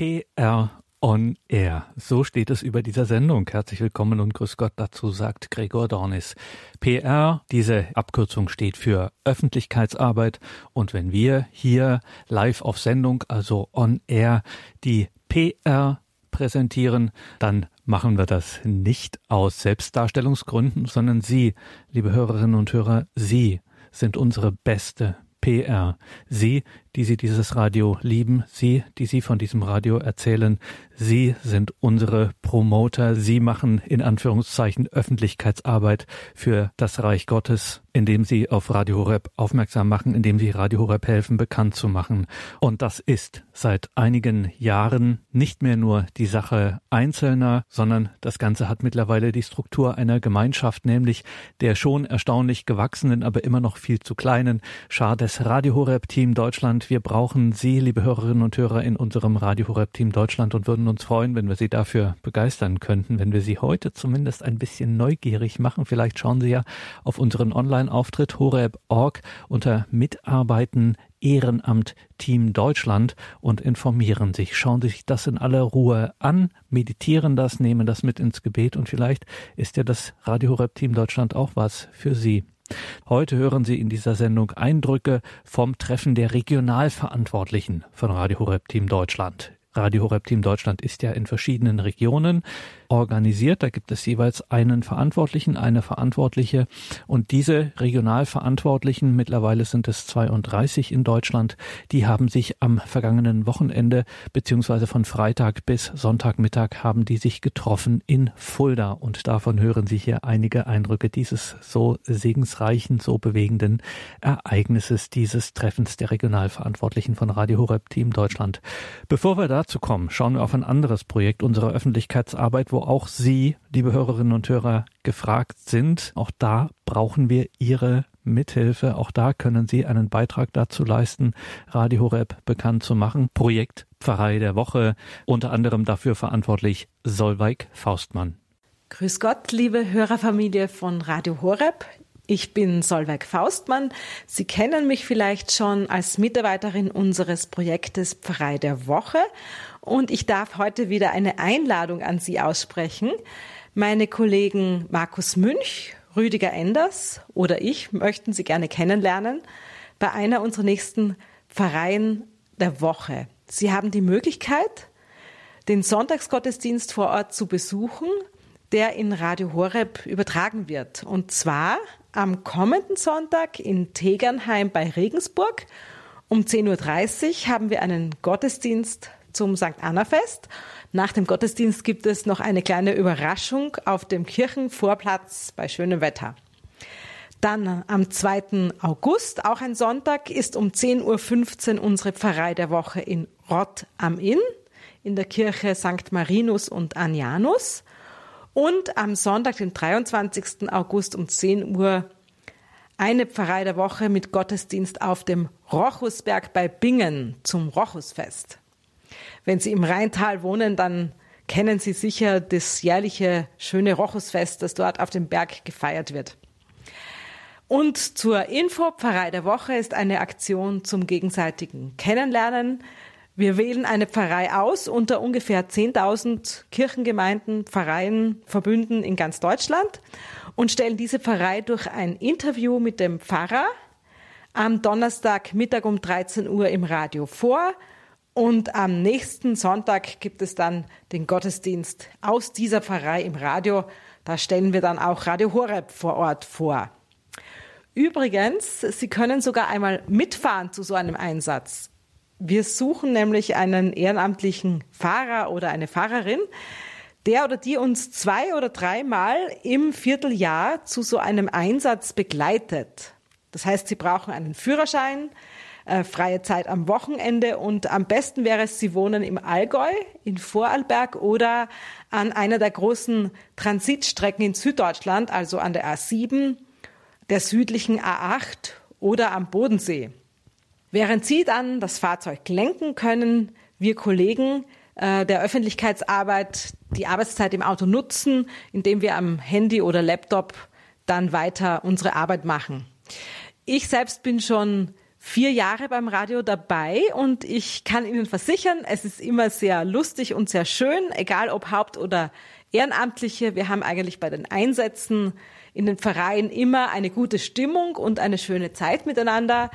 PR On Air. So steht es über dieser Sendung. Herzlich willkommen und grüß Gott. Dazu sagt Gregor Dornis. PR, diese Abkürzung steht für Öffentlichkeitsarbeit. Und wenn wir hier live auf Sendung, also On Air, die PR präsentieren, dann machen wir das nicht aus Selbstdarstellungsgründen, sondern Sie, liebe Hörerinnen und Hörer, Sie sind unsere beste PR. Sie, die Sie dieses Radio lieben, Sie, die Sie von diesem Radio erzählen, Sie sind unsere Promoter. Sie machen in Anführungszeichen Öffentlichkeitsarbeit für das Reich Gottes, indem Sie auf Radio Horeb aufmerksam machen, indem Sie Radio Horeb helfen, bekannt zu machen. Und das ist seit einigen Jahren nicht mehr nur die Sache Einzelner, sondern das Ganze hat mittlerweile die Struktur einer Gemeinschaft, nämlich der schon erstaunlich gewachsenen, aber immer noch viel zu kleinen Schar des Radio Horeb Team Deutschland. Wir brauchen Sie, liebe Hörerinnen und Hörer, in unserem Radio Horeb Team Deutschland und würden uns freuen, wenn wir Sie dafür begeistern könnten, wenn wir Sie heute zumindest ein bisschen neugierig machen. Vielleicht schauen Sie ja auf unseren Online-Auftritt horeb.org unter Mitarbeiten Ehrenamt Team Deutschland und informieren sich. Schauen Sie sich das in aller Ruhe an, meditieren das, nehmen das mit ins Gebet und vielleicht ist ja das Radio Horeb Team Deutschland auch was für Sie. Heute hören Sie in dieser Sendung Eindrücke vom Treffen der Regionalverantwortlichen von Radio Horeb Team Deutschland. Radio Horeb Team Deutschland ist ja in verschiedenen Regionen organisiert. Da gibt es jeweils einen Verantwortlichen, eine Verantwortliche. Und diese Regionalverantwortlichen, mittlerweile sind es 32 in Deutschland, die haben sich am vergangenen Wochenende beziehungsweise von Freitag bis Sonntagmittag haben die sich getroffen in Fulda. Und davon hören Sie hier einige Eindrücke dieses so segensreichen, so bewegenden Ereignisses, dieses Treffens der Regionalverantwortlichen von Radio Horeb Team Deutschland. Bevor wir dazu kommen, schauen wir auf ein anderes Projekt unserer Öffentlichkeitsarbeit, wo auch Sie, liebe Hörerinnen und Hörer, gefragt sind. Auch da brauchen wir Ihre Mithilfe. Auch da können Sie einen Beitrag dazu leisten, Radio Horeb bekannt zu machen. Projekt Pfarrei der Woche, unter anderem dafür verantwortlich Solveig Faustmann. Grüß Gott, liebe Hörerfamilie von Radio Horeb. Ich bin Solveig Faustmann. Sie kennen mich vielleicht schon als Mitarbeiterin unseres Projektes Pfarrei der Woche und ich darf heute wieder eine Einladung an Sie aussprechen. Meine Kollegen Markus Münch, Rüdiger Enders oder ich möchten Sie gerne kennenlernen bei einer unserer nächsten Pfarreien der Woche. Sie haben die Möglichkeit, den Sonntagsgottesdienst vor Ort zu besuchen, der in Radio Horeb übertragen wird. Und zwar am kommenden Sonntag in Tegernheim bei Regensburg. Um 10.30 Uhr haben wir einen Gottesdienst zum St. Anna-Fest. Nach dem Gottesdienst gibt es noch eine kleine Überraschung auf dem Kirchenvorplatz bei schönem Wetter. Dann am 2. August, auch ein Sonntag, ist um 10.15 Uhr unsere Pfarrei der Woche in Rott am Inn in der Kirche St. Marinus und Anianus. Und am Sonntag, den 23. August um 10 Uhr eine Pfarrei der Woche mit Gottesdienst auf dem Rochusberg bei Bingen zum Rochusfest. Wenn Sie im Rheintal wohnen, dann kennen Sie sicher das jährliche schöne Rochusfest, das dort auf dem Berg gefeiert wird. Und zur Info, Pfarrei der Woche ist eine Aktion zum gegenseitigen Kennenlernen. Wir wählen eine Pfarrei aus unter ungefähr 10.000 Kirchengemeinden, Pfarreien, Verbünden in ganz Deutschland und stellen diese Pfarrei durch ein Interview mit dem Pfarrer am Donnerstag Mittag um 13 Uhr im Radio vor und am nächsten Sonntag gibt es dann den Gottesdienst aus dieser Pfarrei im Radio. Da stellen wir dann auch Radio Horeb vor Ort vor. Übrigens, Sie können sogar einmal mitfahren zu so einem Einsatz. Wir suchen nämlich einen ehrenamtlichen Fahrer oder eine Fahrerin, der oder die uns zwei oder dreimal im Vierteljahr zu so einem Einsatz begleitet. Das heißt, Sie brauchen einen Führerschein, äh, freie Zeit am Wochenende und am besten wäre es, Sie wohnen im Allgäu, in Vorarlberg oder an einer der großen Transitstrecken in Süddeutschland, also an der A7, der südlichen A8 oder am Bodensee. Während Sie dann das Fahrzeug lenken können, wir Kollegen äh, der Öffentlichkeitsarbeit die Arbeitszeit im Auto nutzen, indem wir am Handy oder Laptop dann weiter unsere Arbeit machen. Ich selbst bin schon vier Jahre beim Radio dabei und ich kann Ihnen versichern, es ist immer sehr lustig und sehr schön, egal ob Haupt- oder Ehrenamtliche. Wir haben eigentlich bei den Einsätzen in den Vereinen immer eine gute Stimmung und eine schöne Zeit miteinander.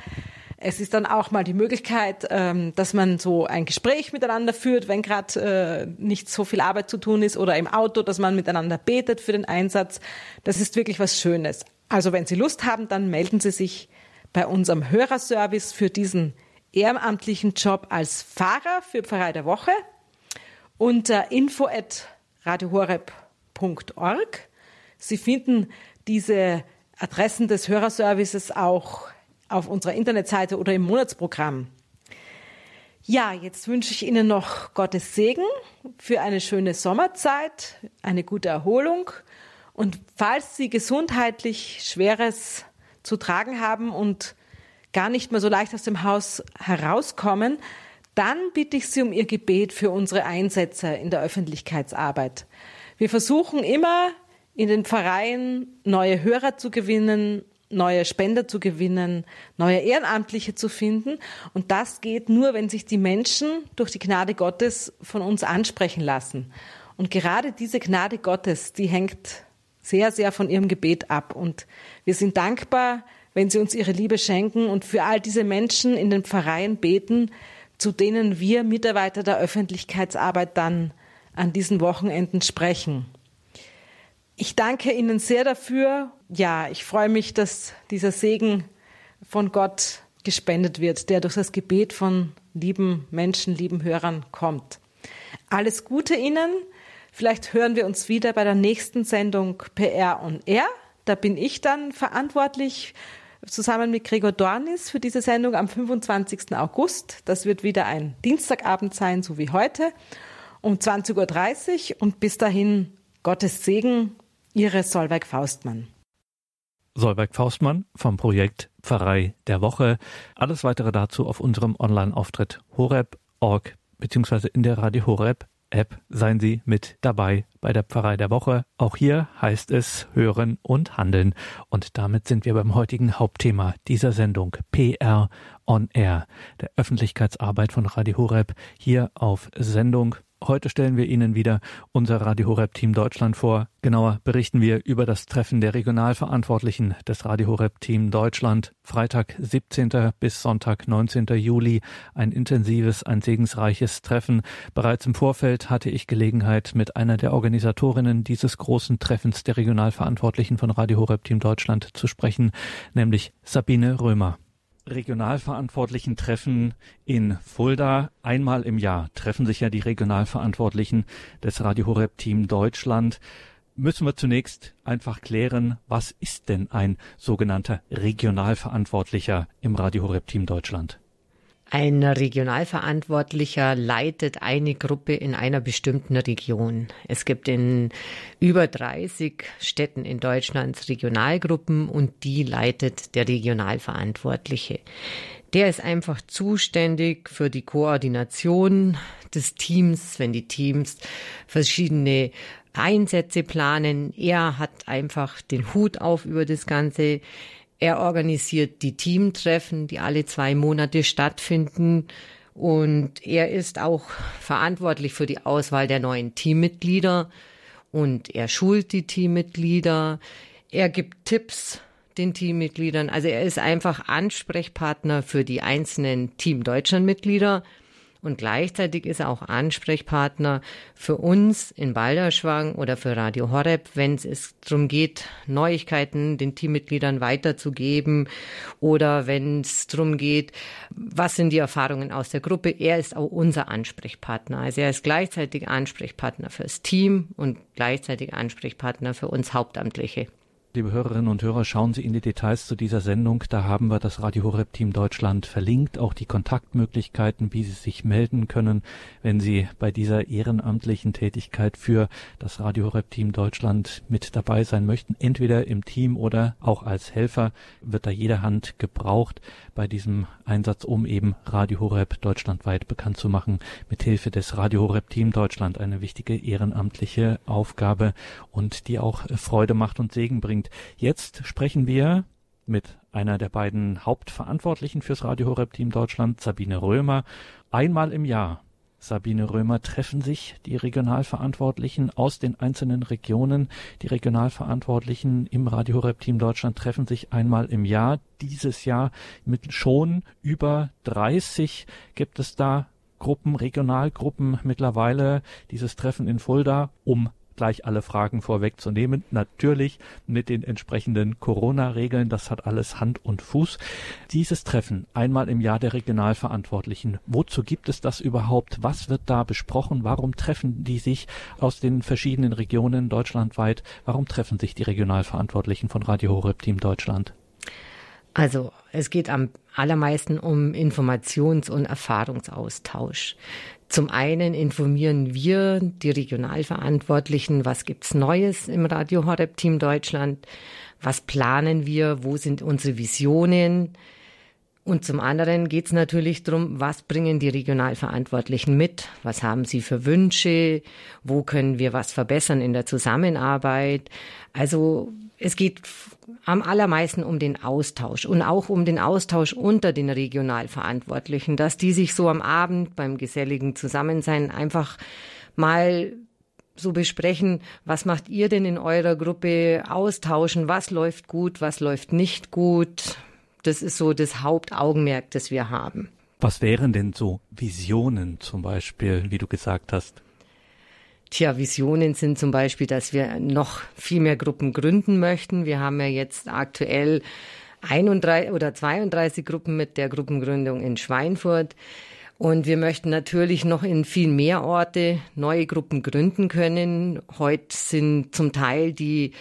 Es ist dann auch mal die Möglichkeit, ähm, dass man so ein Gespräch miteinander führt, wenn gerade äh, nicht so viel Arbeit zu tun ist oder im Auto, dass man miteinander betet für den Einsatz. Das ist wirklich was Schönes. Also wenn Sie Lust haben, dann melden Sie sich bei unserem Hörerservice für diesen ehrenamtlichen Job als Fahrer für Pfarrei der Woche unter info at radiohoreb.org. Sie finden diese Adressen des Hörerservices auch auf unserer Internetseite oder im Monatsprogramm. Ja, jetzt wünsche ich Ihnen noch Gottes Segen für eine schöne Sommerzeit, eine gute Erholung und falls Sie gesundheitlich Schweres zu tragen haben und gar nicht mehr so leicht aus dem Haus herauskommen, dann bitte ich Sie um Ihr Gebet für unsere Einsätze in der Öffentlichkeitsarbeit. Wir versuchen immer in den Pfarreien neue Hörer zu gewinnen, neue Spender zu gewinnen, neue Ehrenamtliche zu finden. Und das geht nur, wenn sich die Menschen durch die Gnade Gottes von uns ansprechen lassen. Und gerade diese Gnade Gottes, die hängt sehr, sehr von ihrem Gebet ab. Und wir sind dankbar, wenn sie uns ihre Liebe schenken und für all diese Menschen in den Pfarreien beten, zu denen wir Mitarbeiter der Öffentlichkeitsarbeit dann an diesen Wochenenden sprechen. Ich danke Ihnen sehr dafür. Ja, ich freue mich, dass dieser Segen von Gott gespendet wird, der durch das Gebet von lieben Menschen, lieben Hörern kommt. Alles Gute Ihnen. Vielleicht hören wir uns wieder bei der nächsten Sendung PR on Air. Da bin ich dann verantwortlich zusammen mit Gregor Dornis für diese Sendung am 25. August. Das wird wieder ein Dienstagabend sein, so wie heute, um 20.30 Uhr. Und bis dahin Gottes Segen Ihre Solveig Faustmann. Solveig Faustmann vom Projekt Pfarrei der Woche. Alles weitere dazu auf unserem Online-Auftritt horeb.org beziehungsweise in der Radio Horeb App seien Sie mit dabei bei der Pfarrei der Woche. Auch hier heißt es Hören und Handeln. Und damit sind wir beim heutigen Hauptthema dieser Sendung PR on Air, der Öffentlichkeitsarbeit von Radio Horeb hier auf Sendung Heute stellen wir Ihnen wieder unser Radio Horeb Team Deutschland vor. Genauer berichten wir über das Treffen der Regionalverantwortlichen des Radio Horeb Team Deutschland. Freitag 17. bis Sonntag 19. Juli. Ein intensives, ein segensreiches Treffen. Bereits im Vorfeld hatte ich Gelegenheit, mit einer der Organisatorinnen dieses großen Treffens der Regionalverantwortlichen von Radio Horeb Team Deutschland zu sprechen, nämlich Sabine Römer. Regionalverantwortlichen Treffen in Fulda. Einmal im Jahr treffen sich ja die Regionalverantwortlichen des Radio Horeb Team Deutschland. Müssen wir zunächst einfach klären, was ist denn ein sogenannter Regionalverantwortlicher im Radio Horeb Team Deutschland? Ein Regionalverantwortlicher leitet eine Gruppe in einer bestimmten Region. Es gibt in über 30 Städten in Deutschland Regionalgruppen und die leitet der Regionalverantwortliche. Der ist einfach zuständig für die Koordination des Teams, wenn die Teams verschiedene Einsätze planen. Er hat einfach den Hut auf über das Ganze. Er organisiert die Teamtreffen, die alle zwei Monate stattfinden. Und er ist auch verantwortlich für die Auswahl der neuen Teammitglieder. Und er schult die Teammitglieder. Er gibt Tipps den Teammitgliedern. Also er ist einfach Ansprechpartner für die einzelnen Team Deutschland Mitglieder und gleichzeitig ist er auch Ansprechpartner für uns in Balderschwang oder für Radio Horeb, wenn es darum geht, Neuigkeiten den Teammitgliedern weiterzugeben oder wenn es darum geht, was sind die Erfahrungen aus der Gruppe. Er ist auch unser Ansprechpartner. Also er ist gleichzeitig Ansprechpartner fürs Team und gleichzeitig Ansprechpartner für uns Hauptamtliche. Liebe Hörerinnen und Hörer, schauen Sie in die Details zu dieser Sendung. Da haben wir das Radio Horeb Team Deutschland verlinkt, auch die Kontaktmöglichkeiten, wie Sie sich melden können, wenn Sie bei dieser ehrenamtlichen Tätigkeit für das Radio Horeb Team Deutschland mit dabei sein möchten. Entweder im Team oder auch als Helfer wird da jede Hand gebraucht bei diesem Einsatz, um eben Radio Horeb deutschlandweit bekannt zu machen, mit Hilfe des Radio Horeb Team Deutschland eine wichtige ehrenamtliche Aufgabe und die auch Freude macht und Segen bringt. Jetzt sprechen wir mit einer der beiden Hauptverantwortlichen fürs Radio Horeb Team Deutschland, Sabine Römer. Einmal im Jahr Sabine Römer treffen sich die Regionalverantwortlichen aus den einzelnen Regionen. Die Regionalverantwortlichen im Radio Horeb Team Deutschland treffen sich einmal im Jahr. Dieses Jahr mit schon über 30 gibt es da Gruppen, Regionalgruppen mittlerweile. Dieses Treffen in Fulda, um gleich alle Fragen vorwegzunehmen. Natürlich mit den entsprechenden Corona-Regeln. Das hat alles Hand und Fuß. Dieses Treffen einmal im Jahr der Regionalverantwortlichen. Wozu gibt es das überhaupt? Was wird da besprochen? Warum treffen die sich aus den verschiedenen Regionen deutschlandweit? Warum treffen sich die Regionalverantwortlichen von Radio Horeb Team Deutschland? Also es geht am allermeisten um Informations- und Erfahrungsaustausch. Zum einen informieren wir die Regionalverantwortlichen, was gibt's Neues im Radio Horeb Team Deutschland, was planen wir, wo sind unsere Visionen. Und zum anderen geht's natürlich drum, was bringen die Regionalverantwortlichen mit, was haben sie für Wünsche, wo können wir was verbessern in der Zusammenarbeit. Also es geht am allermeisten um den Austausch und auch um den Austausch unter den Regionalverantwortlichen, dass die sich so am Abend beim geselligen Zusammensein einfach mal so besprechen, was macht ihr denn in eurer Gruppe, austauschen, was läuft gut, was läuft nicht gut. Das ist so das Hauptaugenmerk, das wir haben. Was wären denn so Visionen zum Beispiel, wie du gesagt hast? Tja, Visionen sind zum Beispiel, dass wir noch viel mehr Gruppen gründen möchten. Wir haben ja jetzt aktuell 31 oder 32 Gruppen mit der Gruppengründung in Schweinfurt. Und wir möchten natürlich noch in viel mehr Orte neue Gruppen gründen können. Heute sind zum Teil die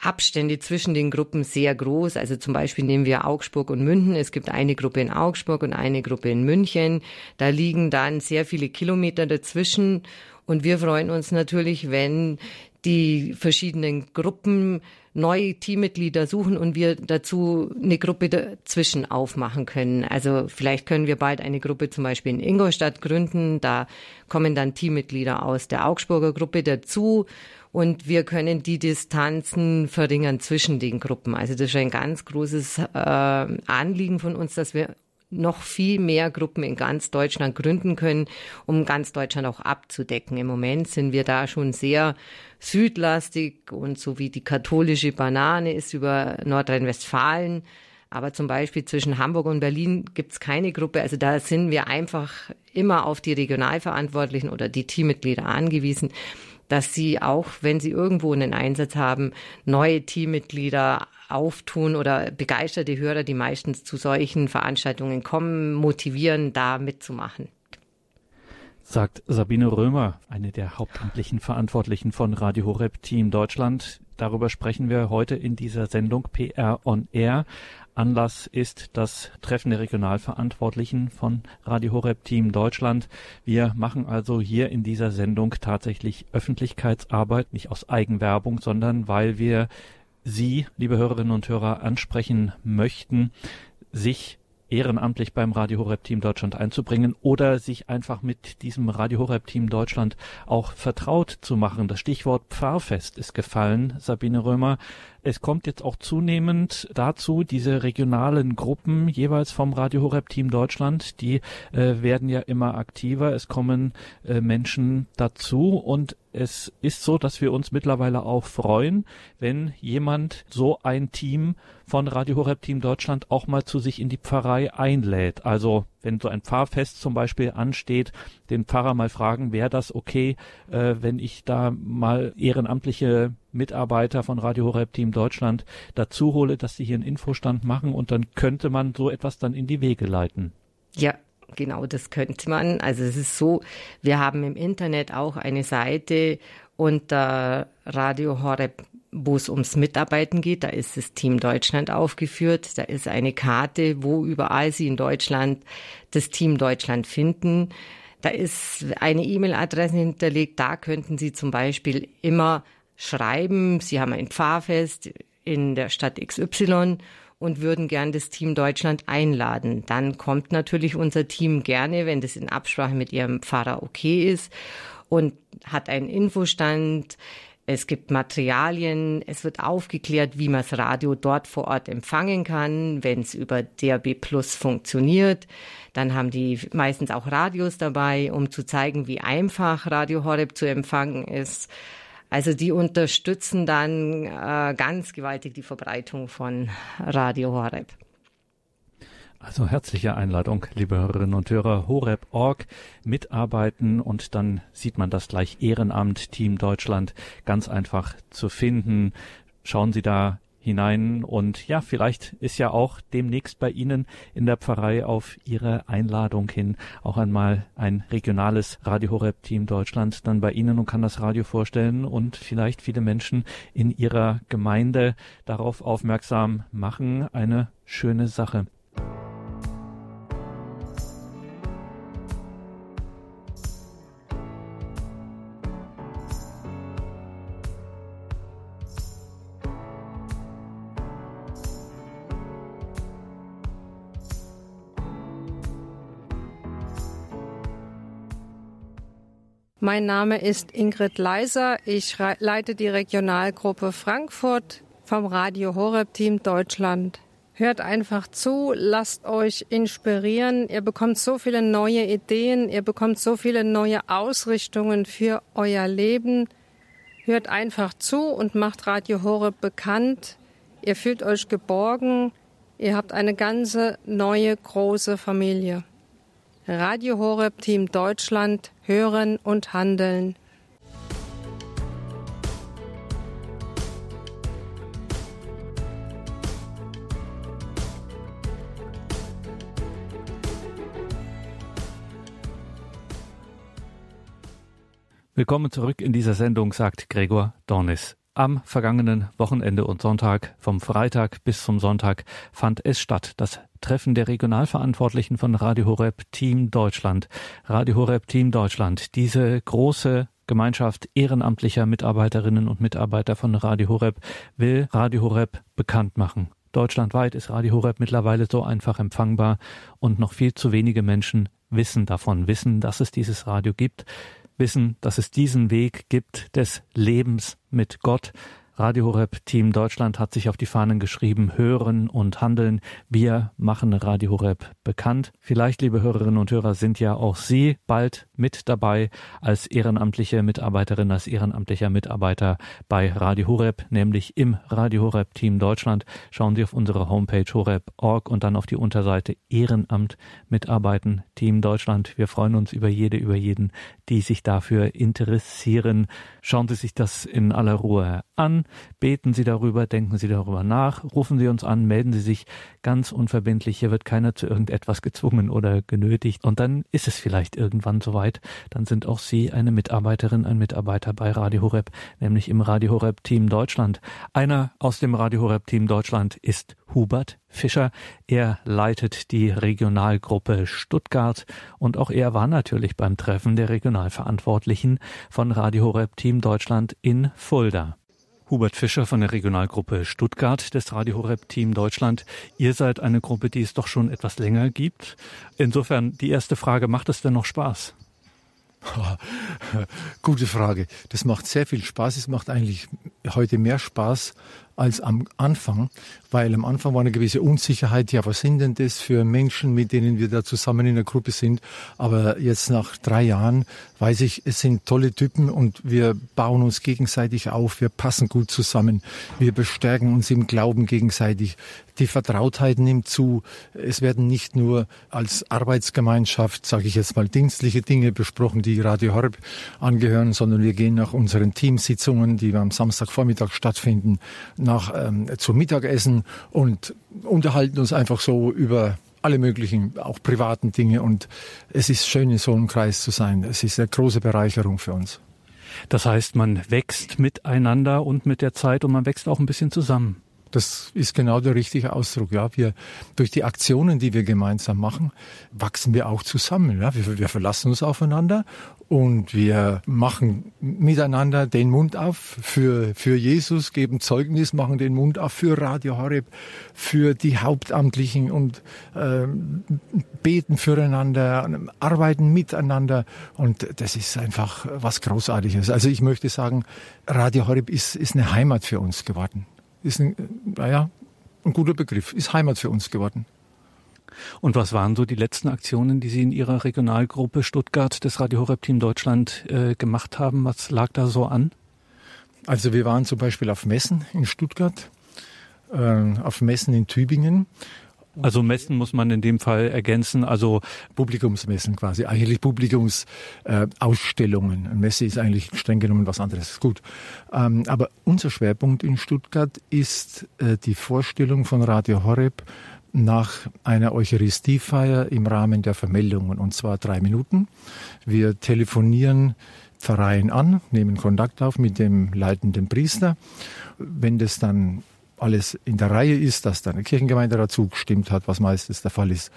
Abstände zwischen den Gruppen sehr groß. Also zum Beispiel nehmen wir Augsburg und München. Es gibt eine Gruppe in Augsburg und eine Gruppe in München. Da liegen dann sehr viele Kilometer dazwischen. Und wir freuen uns natürlich, wenn die verschiedenen Gruppen neue Teammitglieder suchen und wir dazu eine Gruppe dazwischen aufmachen können. Also vielleicht können wir bald eine Gruppe zum Beispiel in Ingolstadt gründen. Da kommen dann Teammitglieder aus der Augsburger Gruppe dazu und wir können die Distanzen verringern zwischen den Gruppen. Also das ist ein ganz großes äh, Anliegen von uns, dass wir noch viel mehr Gruppen in ganz Deutschland gründen können, um ganz Deutschland auch abzudecken. Im Moment sind wir da schon sehr südlastig und so wie die katholische Banane ist über Nordrhein-Westfalen. Aber zum Beispiel zwischen Hamburg und Berlin gibt es keine Gruppe. Also da sind wir einfach immer auf die Regionalverantwortlichen oder die Teammitglieder angewiesen, dass sie auch, wenn sie irgendwo einen Einsatz haben, neue Teammitglieder auftun oder begeisterte Hörer, die meistens zu solchen Veranstaltungen kommen, motivieren, da mitzumachen. Sagt Sabine Römer, eine der hauptamtlichen Verantwortlichen von Radio Horeb Team Deutschland. Darüber sprechen wir heute in dieser Sendung PR on Air. Anlass ist das Treffen der Regionalverantwortlichen von Radio Horeb Team Deutschland. Wir machen also hier in dieser Sendung tatsächlich Öffentlichkeitsarbeit, nicht aus Eigenwerbung, sondern weil wir Sie, liebe Hörerinnen und Hörer, ansprechen möchten, sich ehrenamtlich beim Radio Horeb Team Deutschland einzubringen oder sich einfach mit diesem Radio Horeb Team Deutschland auch vertraut zu machen. Das Stichwort Pfarrfest ist gefallen, Sabine Römer. Es kommt jetzt auch zunehmend dazu, diese regionalen Gruppen jeweils vom Radio Horeb Team Deutschland, die äh, werden ja immer aktiver. Es kommen äh, Menschen dazu und es ist so, dass wir uns mittlerweile auch freuen, wenn jemand so ein Team von Radio Horeb Team Deutschland auch mal zu sich in die Pfarrei einlädt. Also wenn so ein Pfarrfest zum Beispiel ansteht, den Pfarrer mal fragen, wäre das okay, äh, wenn ich da mal ehrenamtliche Mitarbeiter von Radio Horeb Team Deutschland dazu hole, dass sie hier einen Infostand machen und dann könnte man so etwas dann in die Wege leiten. Ja, genau, das könnte man. Also es ist so, wir haben im Internet auch eine Seite unter Radio Horeb wo es ums Mitarbeiten geht. Da ist das Team Deutschland aufgeführt. Da ist eine Karte, wo überall Sie in Deutschland das Team Deutschland finden. Da ist eine E-Mail-Adresse hinterlegt. Da könnten Sie zum Beispiel immer schreiben, Sie haben ein Pfarrfest in der Stadt XY und würden gern das Team Deutschland einladen. Dann kommt natürlich unser Team gerne, wenn das in Absprache mit Ihrem Pfarrer okay ist und hat einen Infostand, Es gibt Materialien, es wird aufgeklärt, wie man das Radio dort vor Ort empfangen kann, wenn es über DAB Plus funktioniert. Dann haben die meistens auch Radios dabei, um zu zeigen, wie einfach Radio Horeb zu empfangen ist. Also die unterstützen dann äh, ganz gewaltig die Verbreitung von Radio Horeb. Also herzliche Einladung, liebe Hörerinnen und Hörer, horeb.org mitarbeiten und dann sieht man das gleich Ehrenamt Team Deutschland ganz einfach zu finden. Schauen Sie da hinein und ja, vielleicht ist ja auch demnächst bei Ihnen in der Pfarrei auf Ihre Einladung hin auch einmal ein regionales Radio Horeb Team Deutschland dann bei Ihnen und kann das Radio vorstellen und vielleicht viele Menschen in Ihrer Gemeinde darauf aufmerksam machen. Eine schöne Sache. Mein Name ist Ingrid Leiser. Ich leite die Regionalgruppe Frankfurt vom Radio Horeb Team Deutschland. Hört einfach zu, lasst euch inspirieren. Ihr bekommt so viele neue Ideen, ihr bekommt so viele neue Ausrichtungen für euer Leben. Hört einfach zu und macht Radio Horeb bekannt. Ihr fühlt euch geborgen. Ihr habt eine ganze neue große Familie. Radio Horeb Team Deutschland hören und handeln. Willkommen zurück in dieser Sendung, sagt Gregor Dornis. Am vergangenen Wochenende und Sonntag, vom Freitag bis zum Sonntag, fand es statt, das Treffen der Regionalverantwortlichen von Radio Horeb Team Deutschland. Radio Horeb Team Deutschland, diese große Gemeinschaft ehrenamtlicher Mitarbeiterinnen und Mitarbeiter von Radio Horeb will Radio Horeb bekannt machen. Deutschlandweit ist Radio Horeb mittlerweile so einfach empfangbar und noch viel zu wenige Menschen wissen davon, wissen, dass es dieses Radio gibt wissen, dass es diesen Weg gibt des Lebens mit Gott, Radio Horeb Team Deutschland hat sich auf die Fahnen geschrieben, hören und handeln. Wir machen Radio Horeb bekannt. Vielleicht, liebe Hörerinnen und Hörer, sind ja auch Sie bald mit dabei als ehrenamtliche Mitarbeiterin, als ehrenamtlicher Mitarbeiter bei Radio Horeb, nämlich im Radio Horeb Team Deutschland. Schauen Sie auf unsere Homepage horeb.org und dann auf die Unterseite Ehrenamt mitarbeiten Team Deutschland. Wir freuen uns über jede, über jeden, die sich dafür interessieren. Schauen Sie sich das in aller Ruhe an. Beten Sie darüber, denken Sie darüber nach, rufen Sie uns an, melden Sie sich ganz unverbindlich. Hier wird keiner zu irgendetwas gezwungen oder genötigt. Und dann ist es vielleicht irgendwann soweit. Dann sind auch Sie eine Mitarbeiterin, ein Mitarbeiter bei Radio Horeb, nämlich im Radio Horeb Team Deutschland. Einer aus dem Radio Horeb Team Deutschland ist Hubert Fischer. Er leitet die Regionalgruppe Stuttgart und auch er war natürlich beim Treffen der Regionalverantwortlichen von Radio Horeb Team Deutschland in Fulda. Hubert Fischer von der Regionalgruppe Stuttgart des Radio Horeb Team Deutschland. Ihr seid eine Gruppe, die es doch schon etwas länger gibt. Insofern die erste Frage, macht es denn noch Spaß? Gute Frage. Das macht sehr viel Spaß. Es macht eigentlich heute mehr Spaß als am Anfang, weil am Anfang war eine gewisse Unsicherheit, ja, was sind denn das für Menschen, mit denen wir da zusammen in der Gruppe sind. Aber jetzt nach drei Jahren weiß ich, es sind tolle Typen und wir bauen uns gegenseitig auf, wir passen gut zusammen, wir bestärken uns im Glauben gegenseitig. Die Vertrautheit nimmt zu. Es werden nicht nur als Arbeitsgemeinschaft, sage ich jetzt mal, dienstliche Dinge besprochen, die Radio Horb angehören, sondern wir gehen nach unseren Teamsitzungen, die am Samstagvormittag stattfinden, nach ähm, zum Mittagessen und unterhalten uns einfach so über alle möglichen, auch privaten Dinge. Und es ist schön, in so einem Kreis zu sein. Es ist eine große Bereicherung für uns. Das heißt, man wächst miteinander und mit der Zeit und man wächst auch ein bisschen zusammen. Das ist genau der richtige Ausdruck. Ja, wir durch die Aktionen, die wir gemeinsam machen, wachsen wir auch zusammen. Ja, wir, wir verlassen uns aufeinander und wir machen miteinander den Mund auf für für Jesus, geben Zeugnis, machen den Mund auf für Radio Horeb, für die Hauptamtlichen und äh, beten füreinander, arbeiten miteinander und das ist einfach was Großartiges. Also ich möchte sagen, Radio Horeb ist ist eine Heimat für uns geworden ist ein, naja, ein guter Begriff, ist Heimat für uns geworden. Und was waren so die letzten Aktionen, die Sie in Ihrer Regionalgruppe Stuttgart des Radio Horeb Team Deutschland äh, gemacht haben? Was lag da so an? Also wir waren zum Beispiel auf Messen in Stuttgart, äh, auf Messen in Tübingen also Messen muss man in dem Fall ergänzen, also Publikumsmessen quasi, eigentlich Publikumsausstellungen. Äh, Messe ist eigentlich streng genommen was anderes. Gut. Ähm, aber unser Schwerpunkt in Stuttgart ist äh, die Vorstellung von Radio Horeb nach einer Eucharistiefeier im Rahmen der Vermeldungen, und zwar drei Minuten. Wir telefonieren Pfarreien an, nehmen Kontakt auf mit dem leitenden Priester. Wenn das dann alles in der Reihe ist, dass dann eine Kirchengemeinde dazu gestimmt hat, was meistens der Fall ist,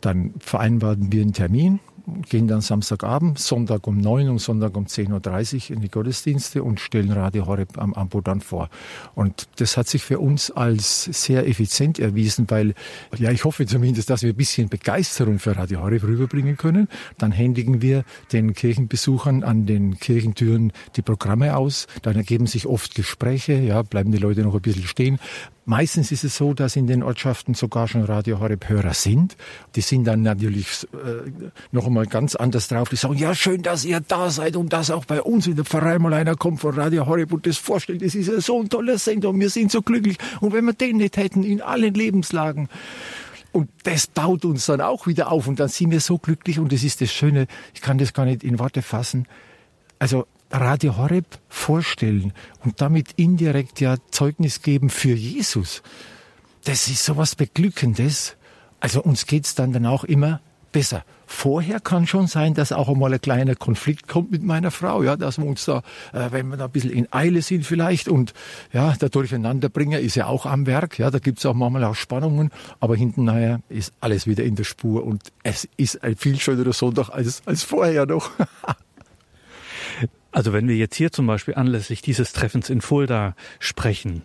dann vereinbaren wir einen Termin gehen dann Samstagabend, Sonntag um 9 und Sonntag um 10.30 Uhr in die Gottesdienste und stellen Radio Horeb am Ambo dann vor. Und das hat sich für uns als sehr effizient erwiesen, weil, ja, ich hoffe zumindest, dass wir ein bisschen Begeisterung für Radio Horeb rüberbringen können. Dann händigen wir den Kirchenbesuchern an den Kirchentüren die Programme aus. Dann ergeben sich oft Gespräche, ja, bleiben die Leute noch ein bisschen stehen. Meistens ist es so, dass in den Ortschaften sogar schon Radio Horeb Hörer sind. Die sind dann natürlich äh, noch einmal ganz anders drauf. Die sagen, ja, schön, dass ihr da seid und dass auch bei uns in der Pfarrei mal einer kommt von Radio Horeb und das vorstellt. Das ist ja so ein toller Sendung. Wir sind so glücklich. Und wenn wir den nicht hätten, in allen Lebenslagen. Und das baut uns dann auch wieder auf und dann sind wir so glücklich und das ist das Schöne. Ich kann das gar nicht in Worte fassen. Also Radio Horeb vorstellen und damit indirekt ja Zeugnis geben für Jesus. Das ist sowas Beglückendes. Also uns geht's dann dann auch immer besser. Vorher kann schon sein, dass auch einmal ein kleiner Konflikt kommt mit meiner Frau, ja, dass wir uns da, äh, wenn wir da ein bisschen in Eile sind vielleicht und ja, der Durcheinanderbringer ist ja auch am Werk, ja, da gibt's auch manchmal auch Spannungen, aber hinten nachher ist alles wieder in der Spur und es ist ein viel schönerer Sonntag als, als vorher noch. Also wenn wir jetzt hier zum Beispiel anlässlich dieses Treffens in Fulda sprechen,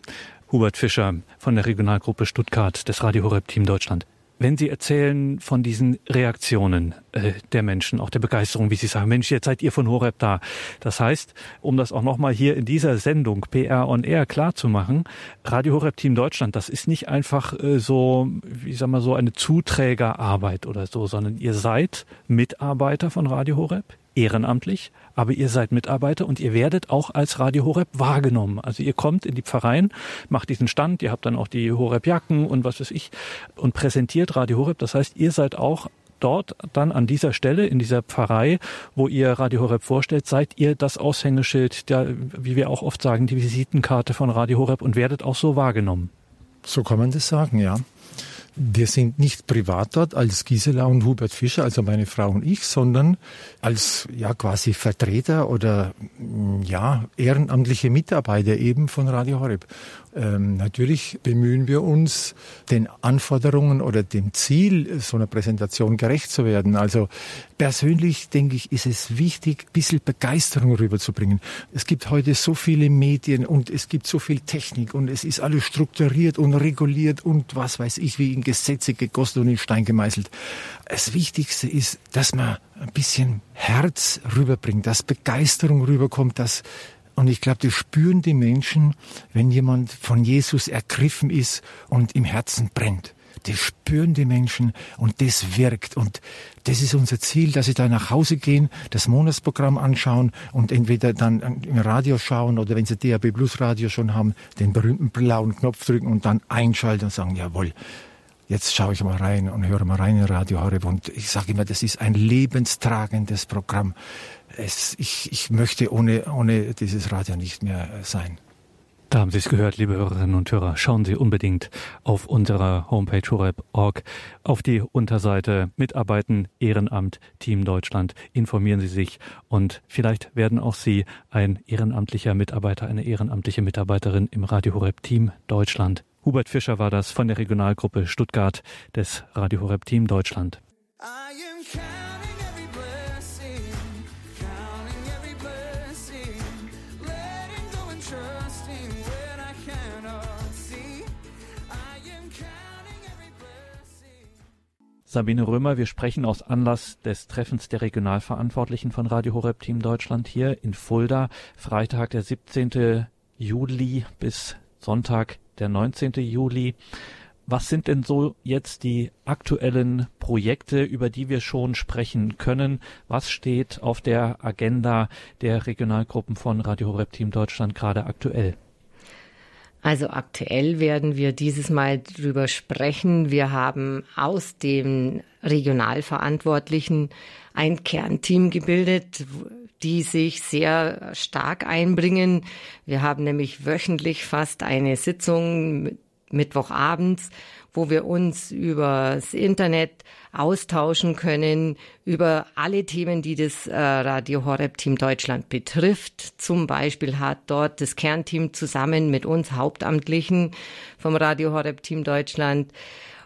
Hubert Fischer von der Regionalgruppe Stuttgart des Radio Horeb Team Deutschland. Wenn Sie erzählen von diesen Reaktionen äh, der Menschen, auch der Begeisterung, wie Sie sagen, Mensch, jetzt seid ihr von Horeb da. Das heißt, um das auch nochmal hier in dieser Sendung PR on Air klar zu machen, Radio Horeb Team Deutschland, das ist nicht einfach äh, so, wie sagen wir so, eine Zuträgerarbeit oder so, sondern ihr seid Mitarbeiter von Radio Horeb, ehrenamtlich, aber ihr seid Mitarbeiter und ihr werdet auch als Radio Horeb wahrgenommen. Also ihr kommt in die Pfarreien, macht diesen Stand, ihr habt dann auch die Horeb-Jacken und was weiß ich und präsentiert Radio Horeb. Das heißt, ihr seid auch dort dann an dieser Stelle, in dieser Pfarrei, wo ihr Radio Horeb vorstellt, seid ihr das Aushängeschild, der, wie wir auch oft sagen, die Visitenkarte von Radio Horeb und werdet auch so wahrgenommen. So kann man das sagen, ja. Wir sind nicht privat dort als Gisela und Hubert Fischer, also meine Frau und ich, sondern als ja quasi Vertreter oder ja ehrenamtliche Mitarbeiter eben von Radio Horeb. Ähm, natürlich bemühen wir uns, den Anforderungen oder dem Ziel so einer Präsentation gerecht zu werden. Also persönlich denke ich, ist es wichtig, ein bisschen Begeisterung rüberzubringen. Es gibt heute so viele Medien und es gibt so viel Technik und es ist alles strukturiert und reguliert und was weiß ich, wie in Gesetze gegossen und in Stein gemeißelt. Das Wichtigste ist, dass man ein bisschen Herz rüberbringt, dass Begeisterung rüberkommt, dass und ich glaube, das spüren die Menschen, wenn jemand von Jesus ergriffen ist und im Herzen brennt. Das spüren die Menschen und das wirkt. Und das ist unser Ziel, dass sie da nach Hause gehen, das Monatsprogramm anschauen und entweder dann im Radio schauen oder wenn sie DAB Plus Radio schon haben, den berühmten blauen Knopf drücken und dann einschalten und sagen, jawohl, jetzt schaue ich mal rein und höre mal rein in Radio Horeb. Und ich sage immer, das ist ein lebenstragendes Programm es, ich, ich möchte ohne, ohne dieses Radio nicht mehr sein. Da haben Sie es gehört, liebe Hörerinnen und Hörer. Schauen Sie unbedingt auf unserer Homepage horeb.org auf die Unterseite Mitarbeiten, Ehrenamt, Team Deutschland. Informieren Sie sich und vielleicht werden auch Sie ein ehrenamtlicher Mitarbeiter, eine ehrenamtliche Mitarbeiterin im Radio Horeb Team Deutschland Hubert Fischer war das von der Regionalgruppe Stuttgart des Radio Horeb Team Deutschland. Sabine Römer, wir sprechen aus Anlass des Treffens der Regionalverantwortlichen von Radio Horeb Team Deutschland hier in Fulda. Freitag, der 17. Juli bis Sonntag, der 19. Juli. Was sind denn so jetzt die aktuellen Projekte, über die wir schon sprechen können? Was steht auf der Agenda der Regionalgruppen von Radio Horeb Team Deutschland gerade aktuell? Also aktuell werden wir dieses Mal drüber sprechen. Wir haben aus dem Regionalverantwortlichen ein Kernteam gebildet, die sich sehr stark einbringen. Wir haben nämlich wöchentlich fast eine Sitzung Mittwochabends, wo wir uns übers Internet austauschen können, über alle Themen, die das äh, Radio Horeb Team Deutschland betrifft. Zum Beispiel hat dort das Kernteam zusammen mit uns Hauptamtlichen vom Radio Horeb Team Deutschland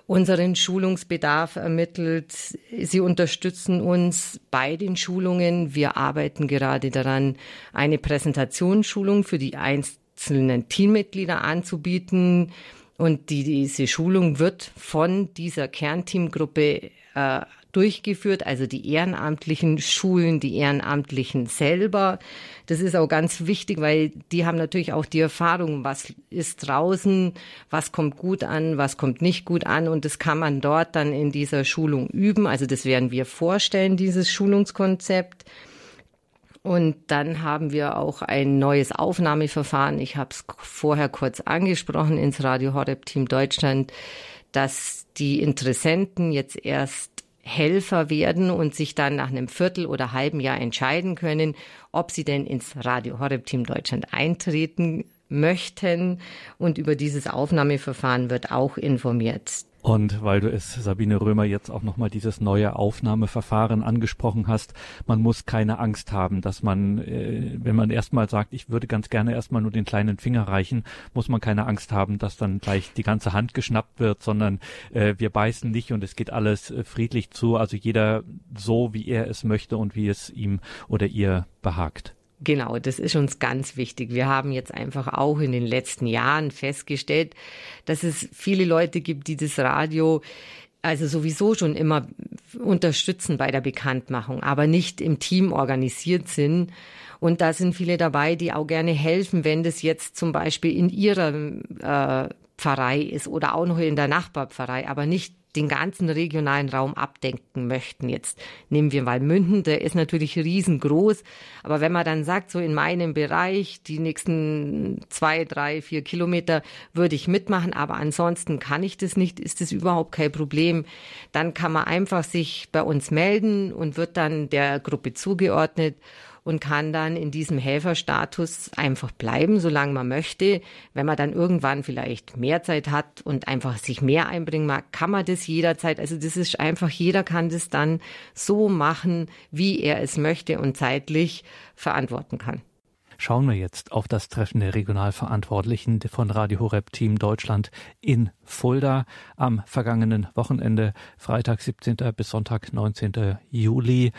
unseren Schulungsbedarf ermittelt. Sie unterstützen uns bei den Schulungen. Wir arbeiten gerade daran, eine Präsentationsschulung für die einzelnen Teammitglieder anzubieten. Und die, diese Schulung wird von dieser Kernteamgruppe äh, durchgeführt, also die Ehrenamtlichen schulen die Ehrenamtlichen selber. Das ist auch ganz wichtig, weil die haben natürlich auch die Erfahrung, was ist draußen, was kommt gut an, was kommt nicht gut an und das kann man dort dann in dieser Schulung üben. Also das werden wir vorstellen, dieses Schulungskonzept. Und dann haben wir auch ein neues Aufnahmeverfahren. Ich habe es vorher kurz angesprochen ins Radio Horeb Team Deutschland, dass die Interessenten jetzt erst Helfer werden und sich dann nach einem Viertel oder halben Jahr entscheiden können, ob sie denn ins Radio Horeb Team Deutschland eintreten möchten. Und über dieses Aufnahmeverfahren wird auch informiert. Und weil du es, Sabine Römer, jetzt auch nochmal dieses neue Aufnahmeverfahren angesprochen hast, man muss keine Angst haben, dass man, äh, wenn man erstmal sagt, ich würde ganz gerne erstmal nur den kleinen Finger reichen, muss man keine Angst haben, dass dann gleich die ganze Hand geschnappt wird, sondern äh, wir beißen nicht und es geht alles äh, friedlich zu, also jeder so, wie er es möchte und wie es ihm oder ihr behagt. Genau, das ist uns ganz wichtig. Wir haben jetzt einfach auch in den letzten Jahren festgestellt, dass es viele Leute gibt, die das Radio also sowieso schon immer unterstützen bei der Bekanntmachung, aber nicht im Team organisiert sind. Und da sind viele dabei, die auch gerne helfen, wenn das jetzt zum Beispiel in ihrem äh, Pfarrei ist oder auch noch in der Nachbarpfarrei, aber nicht den ganzen regionalen Raum abdenken möchten. Jetzt nehmen wir mal Münden, der ist natürlich riesengroß, aber wenn man dann sagt, so in meinem Bereich, die nächsten zwei, drei, vier Kilometer würde ich mitmachen, aber ansonsten kann ich das nicht, ist das überhaupt kein Problem. Dann kann man einfach sich bei uns melden und wird dann der Gruppe zugeordnet und kann dann in diesem Helferstatus einfach bleiben, solange man möchte. Wenn man dann irgendwann vielleicht mehr Zeit hat und einfach sich mehr einbringen mag, kann man das jederzeit. Also das ist einfach, jeder kann das dann so machen, wie er es möchte und zeitlich verantworten kann. Schauen wir jetzt auf das Treffen der Regionalverantwortlichen von Radio Horeb Team Deutschland in Fulda am vergangenen Wochenende, Freitag 17. bis Sonntag 19. Juli.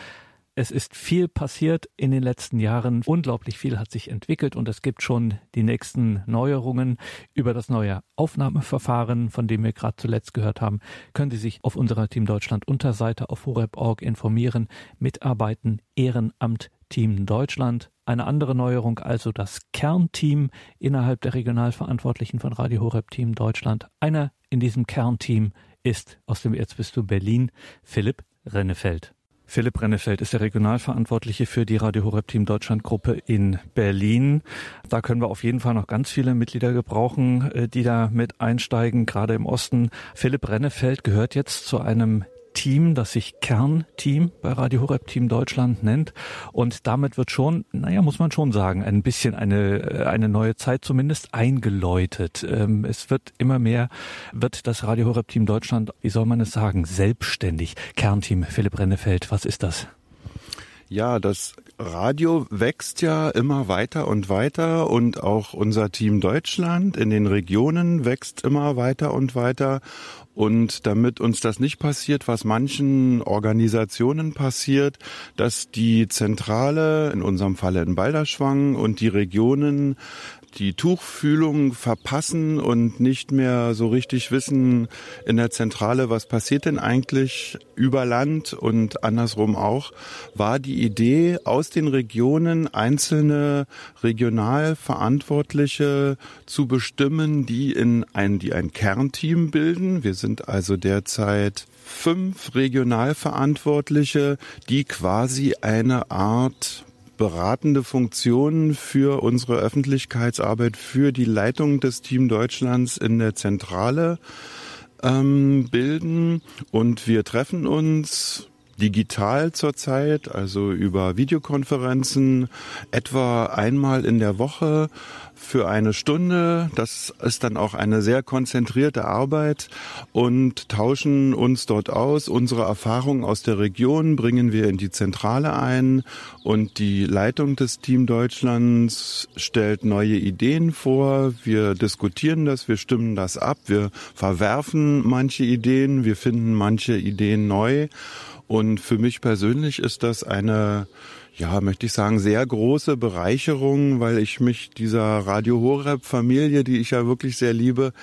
Es ist viel passiert in den letzten Jahren. Unglaublich viel hat sich entwickelt und es gibt schon die nächsten Neuerungen über das neue Aufnahmeverfahren, von dem wir gerade zuletzt gehört haben. Können Sie sich auf unserer Team Deutschland Unterseite auf horeb.org informieren. Mitarbeiten Ehrenamt Team Deutschland. Eine andere Neuerung, also das Kernteam innerhalb der Regionalverantwortlichen von Radio Horeb Team Deutschland. Einer in diesem Kernteam ist aus dem Erzbistum Berlin Philipp Rennefeld. Philipp Rennefeld ist der Regionalverantwortliche für die Radio Horeb Team Deutschland Gruppe in Berlin. Da können wir auf jeden Fall noch ganz viele Mitglieder gebrauchen, äh, die da mit einsteigen, gerade im Osten. Philipp Rennefeld gehört jetzt zu einem Team, das sich Kernteam bei Radio Horeb Team Deutschland nennt. Und damit wird schon, naja, muss man schon sagen, ein bisschen eine, äh, eine neue Zeit zumindest eingeläutet. Ähm, es wird immer mehr, wird das Radio Horeb Team Deutschland, wie soll man es sagen, selbstständig. Kernteam Philipp Rennefeld, was ist das? Ja, das Radio wächst ja immer weiter und weiter und auch unser Team Deutschland in den Regionen wächst immer weiter und weiter. Und damit uns das nicht passiert, was manchen Organisationen passiert, dass die Zentrale, in unserem Falle in Balderschwang und die Regionen die Tuchfühlung verpassen und nicht mehr so richtig wissen in der Zentrale, was passiert denn eigentlich über Land und andersrum auch, war die Idee, aus den Regionen einzelne Regionalverantwortliche zu bestimmen, die in ein, die ein Kernteam bilden. Wir sind also derzeit fünf Regionalverantwortliche, die quasi eine Art beratende Funktion für unsere Öffentlichkeitsarbeit, für die Leitung des Team Deutschlands in der Zentrale ähm, bilden. Und wir treffen uns digital zurzeit, also über Videokonferenzen, etwa einmal in der Woche für eine Stunde. Das ist dann auch eine sehr konzentrierte Arbeit und tauschen uns dort aus. Unsere Erfahrungen aus der Region bringen wir in die Zentrale ein und die Leitung des Team Deutschlands stellt neue Ideen vor. Wir diskutieren das, wir stimmen das ab, wir verwerfen manche Ideen, wir finden manche Ideen neu. Und für mich persönlich ist das eine ja, möchte ich sagen, sehr große Bereicherung, weil ich mich dieser Radio Horeb Familie, die ich ja wirklich sehr liebe,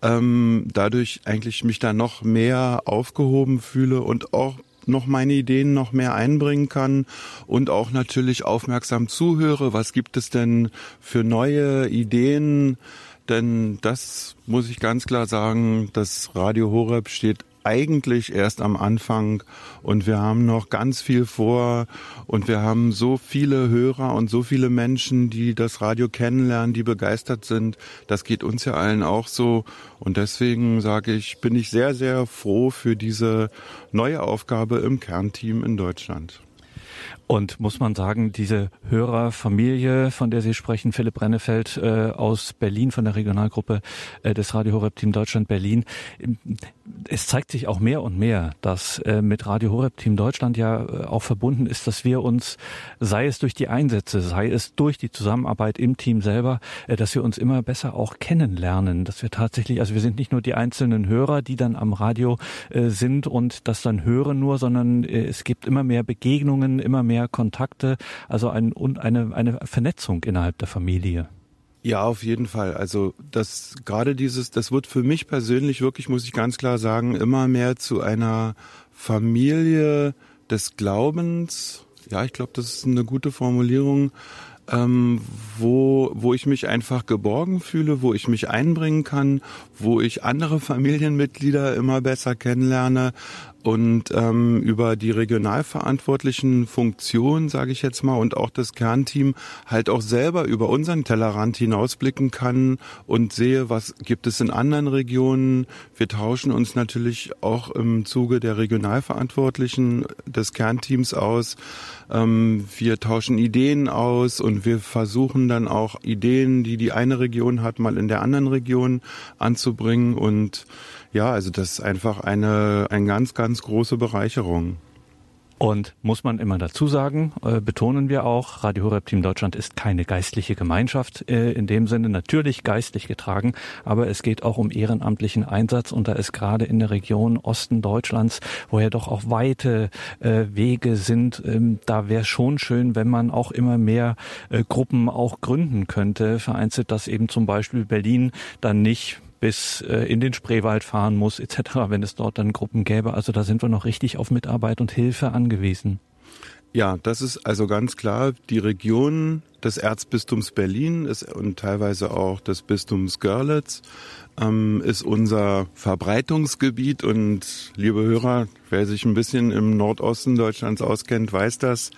ähm, dadurch eigentlich mich da noch mehr aufgehoben fühle und auch noch meine Ideen noch mehr einbringen kann und auch natürlich aufmerksam zuhöre. Was gibt es denn für neue Ideen? Denn das muss ich ganz klar sagen, das Radio Horeb steht eigentlich erst am Anfang und wir haben noch ganz viel vor und wir haben so viele Hörer und so viele Menschen, die das Radio kennenlernen, die begeistert sind. Das geht uns ja allen auch so und deswegen sage ich, bin ich sehr, sehr froh für diese neue Aufgabe im Kernteam in Deutschland. Und muss man sagen, diese Hörerfamilie, von der Sie sprechen, Philipp Rennefeld äh, aus Berlin von der Regionalgruppe äh, des Radio Horeb Team Deutschland Berlin, es zeigt sich auch mehr und mehr, dass äh, mit Radio Horeb Team Deutschland ja äh, auch verbunden ist, dass wir uns, sei es durch die Einsätze, sei es durch die Zusammenarbeit im Team selber, äh, dass wir uns immer besser auch kennenlernen, dass wir tatsächlich, also wir sind nicht nur die einzelnen Hörer, die dann am Radio äh, sind und das dann hören nur, sondern äh, es gibt immer mehr Begegnungen, immer mehr Kontakte, also ein, und eine, eine Vernetzung innerhalb der Familie. Ja, auf jeden Fall. Also das gerade dieses, das wird für mich persönlich wirklich, muss ich ganz klar sagen, immer mehr zu einer Familie des Glaubens. Ja, ich glaube, das ist eine gute Formulierung, ähm, wo, wo ich mich einfach geborgen fühle, wo ich mich einbringen kann, wo ich andere Familienmitglieder immer besser kennenlerne, und ähm, über die regionalverantwortlichen Funktionen, sage ich jetzt mal, und auch das Kernteam halt auch selber über unseren Tellerrand hinausblicken kann und sehe, was gibt es in anderen Regionen. Wir tauschen uns natürlich auch im Zuge der Regionalverantwortlichen des Kernteams aus. Ähm, wir tauschen Ideen aus und wir versuchen dann auch Ideen, die die eine Region hat, mal in der anderen Region anzubringen und ja, also das ist einfach eine, eine ganz, ganz große Bereicherung. Und muss man immer dazu sagen, äh, betonen wir auch, Radio Horeb Team Deutschland ist keine geistliche Gemeinschaft äh, in dem Sinne, natürlich geistlich getragen, aber es geht auch um ehrenamtlichen Einsatz und da ist gerade in der Region Osten Deutschlands, wo ja doch auch weite äh, Wege sind, ähm, da wäre schon schön, wenn man auch immer mehr äh, Gruppen auch gründen könnte, vereinzelt, dass eben zum Beispiel Berlin dann nicht bis äh, in den Spreewald fahren muss etc., wenn es dort dann Gruppen gäbe. Also da sind wir noch richtig auf Mitarbeit und Hilfe angewiesen. Ja, das ist also ganz klar die Region des Erzbistums Berlin ist, und teilweise auch des Bistums Görlitz ähm, ist unser Verbreitungsgebiet und liebe Hörer, wer sich ein bisschen im Nordosten Deutschlands auskennt, weiß das.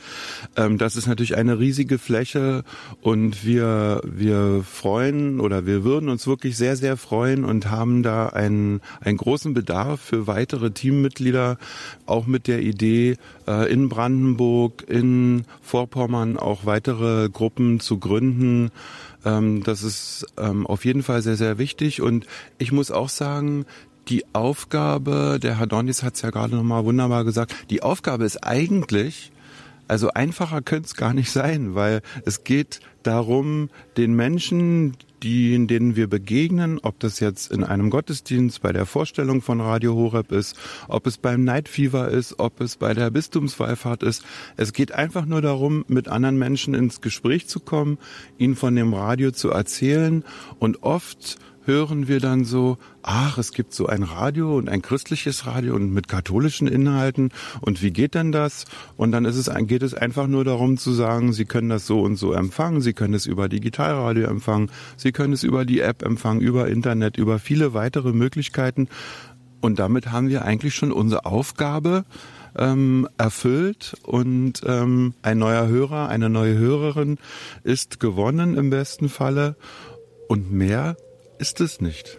Ähm, das ist natürlich eine riesige Fläche und wir, wir freuen oder wir würden uns wirklich sehr, sehr freuen und haben da einen, einen großen Bedarf für weitere Teammitglieder, auch mit der Idee, äh, in Brandenburg, in Vorpommern auch weitere Gruppen zu gründen, ähm, das ist ähm, auf jeden Fall sehr, sehr wichtig. Und ich muss auch sagen, die Aufgabe, der Herr Dornis hat es ja gerade nochmal wunderbar gesagt, die Aufgabe ist eigentlich, Also einfacher könnte es gar nicht sein, weil es geht darum, den Menschen, die, denen wir begegnen, ob das jetzt in einem Gottesdienst bei der Vorstellung von Radio Horeb ist, ob es beim Night Fever ist, ob es bei der Bistumswallfahrt ist. Es geht einfach nur darum, mit anderen Menschen ins Gespräch zu kommen, ihnen von dem Radio zu erzählen und oft hören wir dann so, ach, es gibt so ein Radio und ein christliches Radio und mit katholischen Inhalten und wie geht denn das? Und dann ist es, geht es einfach nur darum zu sagen, Sie können das so und so empfangen, Sie können es über Digitalradio empfangen, Sie können es über die App empfangen, über Internet, über viele weitere Möglichkeiten. Und damit haben wir eigentlich schon unsere Aufgabe ähm, erfüllt und ähm, ein neuer Hörer, eine neue Hörerin ist gewonnen im besten Falle. Und mehr ist es nicht.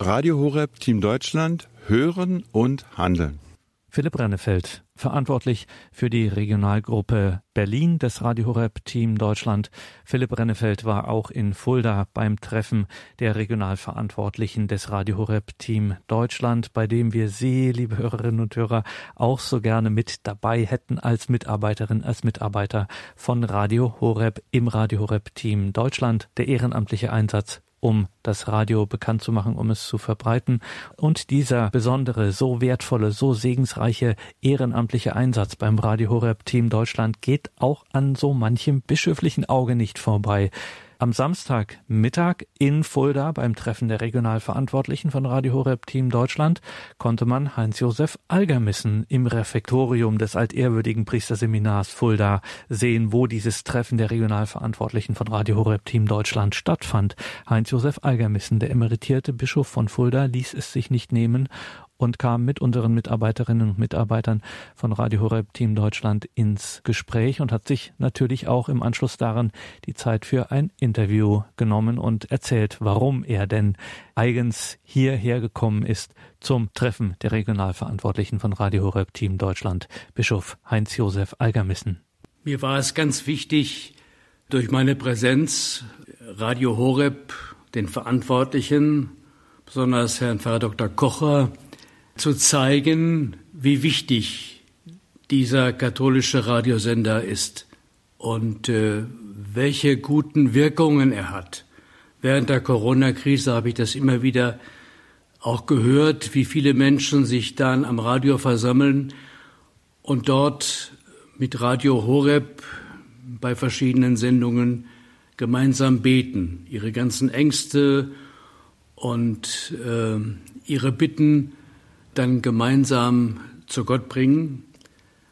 Radio Horeb Team Deutschland hören und handeln. Philipp Rennefeld, verantwortlich für die Regionalgruppe Berlin des Radio Horeb Team Deutschland. Philipp Rennefeld war auch in Fulda beim Treffen der Regionalverantwortlichen des Radio Horeb Team Deutschland, bei dem wir Sie, liebe Hörerinnen und Hörer, auch so gerne mit dabei hätten als Mitarbeiterin, als Mitarbeiter von Radio Horeb im Radio Horeb Team Deutschland. Der ehrenamtliche Einsatz um das Radio bekannt zu machen, um es zu verbreiten. Und dieser besondere, so wertvolle, so segensreiche ehrenamtliche Einsatz beim Radio Horeb Team Deutschland geht auch an so manchem bischöflichen Auge nicht vorbei. Am Samstagmittag in Fulda beim Treffen der Regionalverantwortlichen von Radio Horeb Team Deutschland konnte man Heinz-Josef Algermissen im Refektorium des altehrwürdigen Priesterseminars Fulda sehen, wo dieses Treffen der Regionalverantwortlichen von Radio Horeb Team Deutschland stattfand. Heinz-Josef Algermissen, der emeritierte Bischof von Fulda, ließ es sich nicht nehmen und kam mit unseren Mitarbeiterinnen und Mitarbeitern von Radio Horeb Team Deutschland ins Gespräch und hat sich natürlich auch im Anschluss daran die Zeit für ein Interview genommen und erzählt, warum er denn eigens hierher gekommen ist zum Treffen der Regionalverantwortlichen von Radio Horeb Team Deutschland, Bischof Heinz-Josef Algermissen. Mir war es ganz wichtig, durch meine Präsenz Radio Horeb, den Verantwortlichen, besonders Herrn Pfarrer Dr. Kocher, zu zeigen, wie wichtig dieser katholische Radiosender ist und äh, welche guten Wirkungen er hat. Während der Corona-Krise habe ich das immer wieder auch gehört, wie viele Menschen sich dann am Radio versammeln und dort mit Radio Horeb bei verschiedenen Sendungen gemeinsam beten, ihre ganzen Ängste und äh, ihre Bitten dann gemeinsam zu Gott bringen.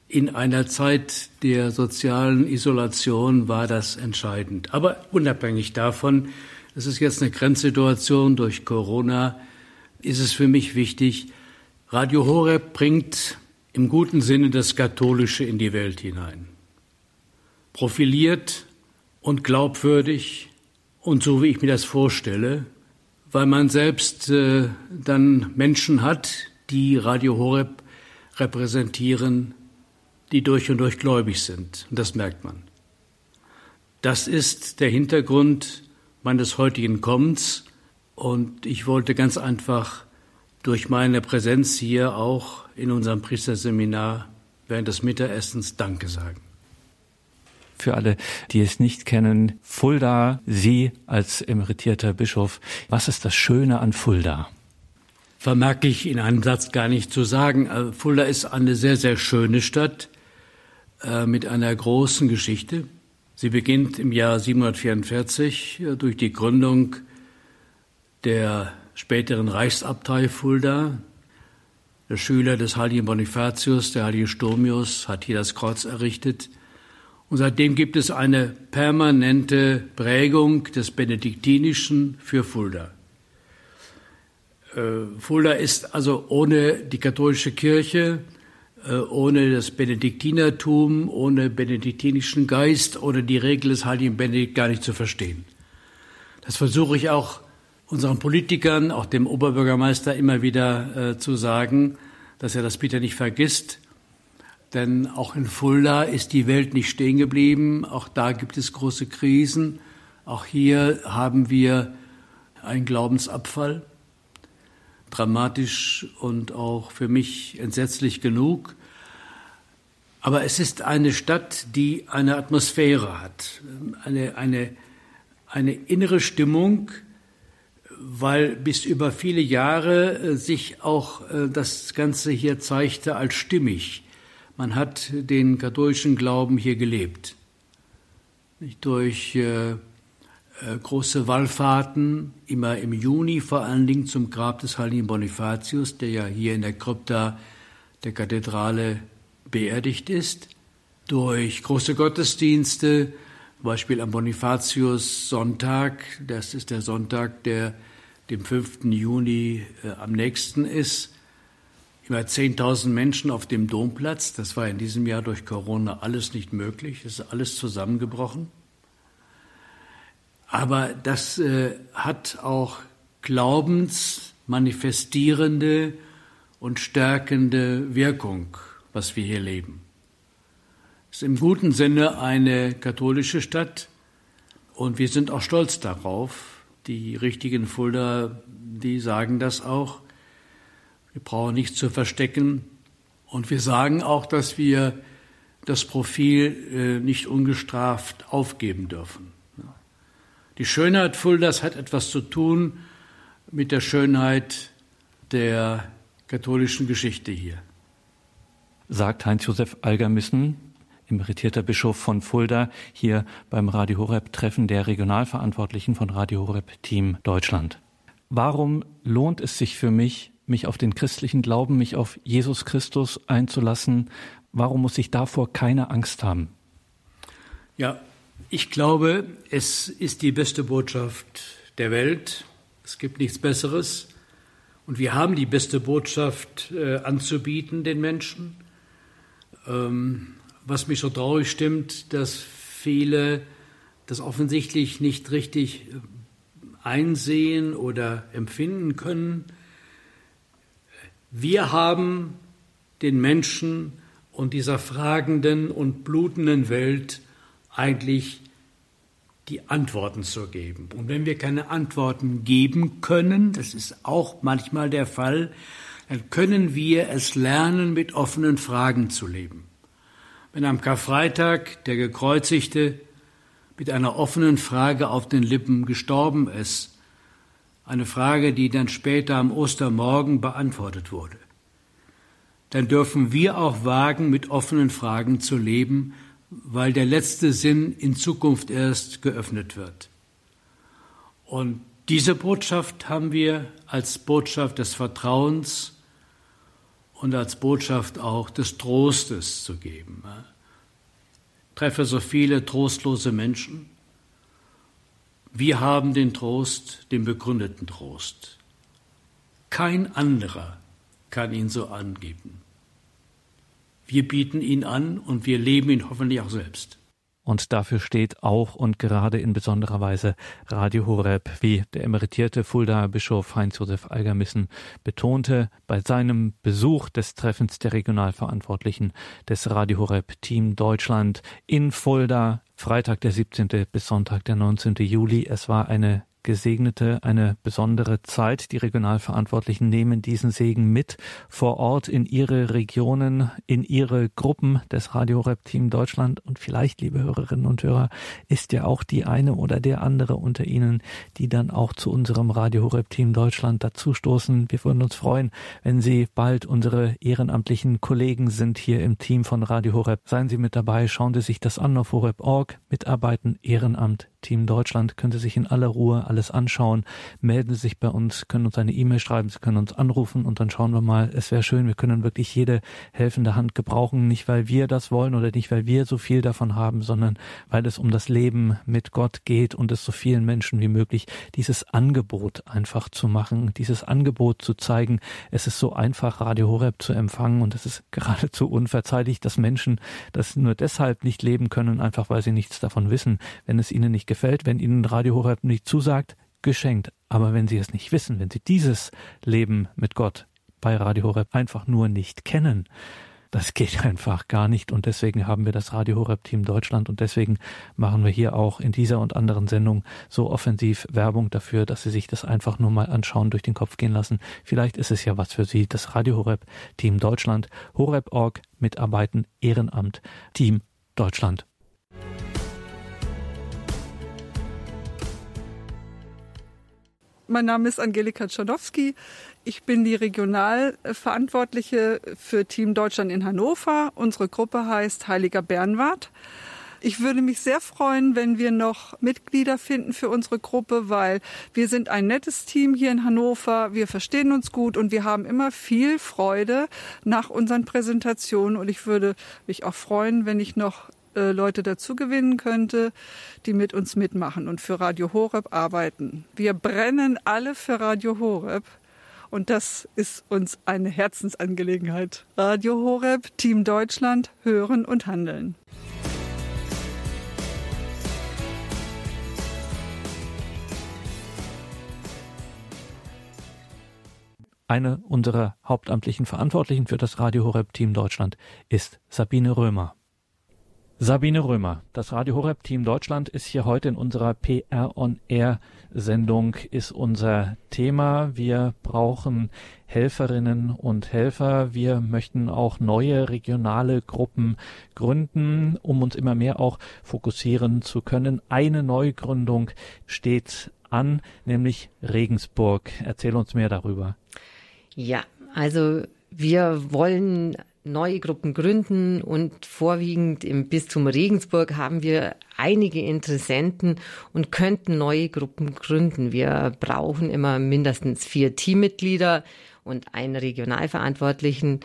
In einer Zeit der sozialen Isolation war das entscheidend. Aber unabhängig davon, es ist jetzt eine Grenzsituation durch Corona, ist es für mich wichtig, Radio Horeb bringt im guten Sinne das Katholische in die Welt hinein. Profiliert und glaubwürdig und so wie ich mir das vorstelle, weil man selbst äh, dann Menschen hat, die Radio Horeb repräsentieren, die durch und durch gläubig sind. Und das merkt man. Das ist der Hintergrund meines heutigen Kommens. Und ich wollte ganz einfach durch meine Präsenz hier auch in unserem Priesterseminar während des Mittagessens Danke sagen. Für alle, die es nicht kennen, Fulda, Sie als emeritierter Bischof, was ist das Schöne an Fulda? Vermag ich in einem Satz gar nicht zu sagen. Äh, Fulda ist eine sehr, sehr schöne Stadt äh, mit einer großen Geschichte. Sie beginnt im Jahr 744 äh, durch die Gründung der späteren Reichsabtei Fulda. Der Schüler des heiligen Bonifatius, der heilige Sturmius, hat hier das Kreuz errichtet. Und seitdem gibt es eine permanente Prägung des Benediktinischen für Fulda. Äh, Fulda ist also ohne die katholische Kirche, äh, ohne das Benediktinertum, ohne benediktinischen Geist, ohne die Regel des heiligen Benedikt gar nicht zu verstehen. Das versuche ich auch unseren Politikern, auch dem Oberbürgermeister immer wieder äh, zu sagen, dass er das bitte nicht vergisst. Denn auch in Fulda ist die Welt nicht stehen geblieben. Auch da gibt es große Krisen. Auch hier haben wir einen Glaubensabfall dramatisch und auch für mich entsetzlich genug. Aber es ist eine Stadt, die eine Atmosphäre hat, eine, eine, eine innere Stimmung, weil bis über viele Jahre äh, sich auch äh, das Ganze hier zeigte als stimmig. Man hat den katholischen Glauben hier gelebt. Durch äh, äh, große Wallfahrten, immer im Juni vor allen Dingen zum Grab des heiligen Bonifatius, der ja hier in der Krypta der Kathedrale beerdigt ist. Durch große Gottesdienste, Beispiel am Bonifatius Sonntag, das ist der Sonntag, der dem 5. Juni äh, am nächsten ist. Über 10.000 Menschen auf dem Domplatz. Das war in diesem Jahr durch Corona alles nicht möglich. Es ist alles zusammengebrochen. Aber das äh, hat auch glaubensmanifestierende und stärkende Wirkung, was wir hier leben. Es ist im guten Sinne eine katholische Stadt und wir sind auch stolz darauf. Die richtigen Fulda, die sagen das auch. Wir brauchen nichts zu verstecken. Und wir sagen auch, dass wir das Profil äh, nicht ungestraft aufgeben dürfen. Die Schönheit Fuldas hat etwas zu tun mit der Schönheit der katholischen Geschichte hier. Sagt Heinz-Josef Algermissen, emeritierter Bischof von Fulda, hier beim Radio Horeb Treffen der Regionalverantwortlichen von Radio Horeb Team Deutschland. Warum lohnt es sich für mich, mich auf den christlichen Glauben, mich auf Jesus Christus einzulassen? Warum muss ich davor keine Angst haben? Ja, ich glaube, es ist die beste Botschaft der Welt. Es gibt nichts Besseres. Und wir haben die beste Botschaft äh, anzubieten den Menschen. Ähm, was mich so traurig stimmt, dass viele das offensichtlich nicht richtig äh, einsehen oder empfinden können. Wir haben den Menschen und dieser fragenden und blutenden Welt eigentlich die Antworten zu geben. Und wenn wir keine Antworten geben können, das ist auch manchmal der Fall, dann können wir es lernen, mit offenen Fragen zu leben. Wenn am Karfreitag der Gekreuzigte mit einer offenen Frage auf den Lippen gestorben ist, eine Frage, die dann später am Ostermorgen beantwortet wurde, dann dürfen wir auch wagen, mit offenen Fragen zu leben, weil der letzte Sinn in Zukunft erst geöffnet wird. Und diese Botschaft haben wir als Botschaft des Vertrauens und als Botschaft auch des Trostes zu geben. Ich treffe so viele trostlose Menschen. Wir haben den Trost, den begründeten Trost. Kein anderer kann ihn so angeben. Wir bieten ihn an und wir leben ihn hoffentlich auch selbst. Und dafür steht auch und gerade in besonderer Weise Radio Horeb, wie der emeritierte Fuldaer Bischof Heinz-Josef Algermissen betonte bei seinem Besuch des Treffens der Regionalverantwortlichen des Radio Horeb Team Deutschland in Fulda, Freitag der 17. bis Sonntag der 19. Juli. Es war eine gesegnete, eine besondere Zeit. Die Regionalverantwortlichen nehmen diesen Segen mit vor Ort in ihre Regionen, in ihre Gruppen des Radio Rap Team Deutschland. Und vielleicht, liebe Hörerinnen und Hörer, ist ja auch die eine oder der andere unter Ihnen, die dann auch zu unserem Radio Rap Team Deutschland dazustoßen. Wir würden uns freuen, wenn Sie bald unsere ehrenamtlichen Kollegen sind hier im Team von Radio Horeb. Seien Sie mit dabei, schauen Sie sich das an auf horeb.org, mitarbeiten, Ehrenamt, Team Deutschland, können Sie sich in aller Ruhe alles anschauen. Melden Sie sich bei uns, können uns eine E-Mail schreiben, Sie können uns anrufen und dann schauen wir mal. Es wäre schön, wir können wirklich jede helfende Hand gebrauchen, nicht weil wir das wollen oder nicht weil wir so viel davon haben, sondern weil es um das Leben mit Gott geht und es so vielen Menschen wie möglich dieses Angebot einfach zu machen, dieses Angebot zu zeigen. Es ist so einfach, Radio Horeb zu empfangen und es ist geradezu unverzeihlich, dass Menschen das nur deshalb nicht leben können, einfach weil sie nichts davon wissen. Wenn es ihnen nicht gefällt, wenn Ihnen Radio Horeb nicht zusagt, geschenkt. Aber wenn Sie es nicht wissen, wenn Sie dieses Leben mit Gott bei Radio Horeb einfach nur nicht kennen, Das geht einfach gar nicht und deswegen haben wir das Radio Horeb Team Deutschland und deswegen machen wir hier auch in dieser und anderen Sendung so offensiv Werbung dafür, dass Sie sich das einfach nur mal anschauen, durch den Kopf gehen lassen. Vielleicht ist es ja was für Sie. Das Radio Horeb Team Deutschland, Horeb.org, Mitarbeiten, Ehrenamt, Team Deutschland. Mein Name ist Angelika Czadowski. Ich bin die Regionalverantwortliche für Team Deutschland in Hannover. Unsere Gruppe heißt Heiliger Bernward. Ich würde mich sehr freuen, wenn wir noch Mitglieder finden für unsere Gruppe, weil wir sind ein nettes Team hier in Hannover. Wir verstehen uns gut und wir haben immer viel Freude nach unseren Präsentationen. Und ich würde mich auch freuen, wenn ich noch äh, Leute dazu gewinnen könnte, die mit uns mitmachen und für Radio Horeb arbeiten. Wir brennen alle für Radio Horeb. Und das ist uns eine Herzensangelegenheit. Radio Horeb, Team Deutschland, hören und handeln. Eine unserer hauptamtlichen Verantwortlichen für das Radio Horeb Team Deutschland ist Sabine Römer. Sabine Römer, das Radio Horeb Team Deutschland ist hier heute in unserer PR on Air Sendung ist unser Thema. Wir brauchen Helferinnen und Helfer. Wir möchten auch neue regionale Gruppen gründen, um uns immer mehr auch fokussieren zu können. Eine Neugründung steht an, nämlich Regensburg. Erzähl uns mehr darüber. Ja, also wir wollen neue Gruppen gründen und vorwiegend im Bistum Regensburg haben wir einige Interessenten und könnten neue Gruppen gründen. Wir brauchen immer mindestens vier Teammitglieder und einen Regionalverantwortlichen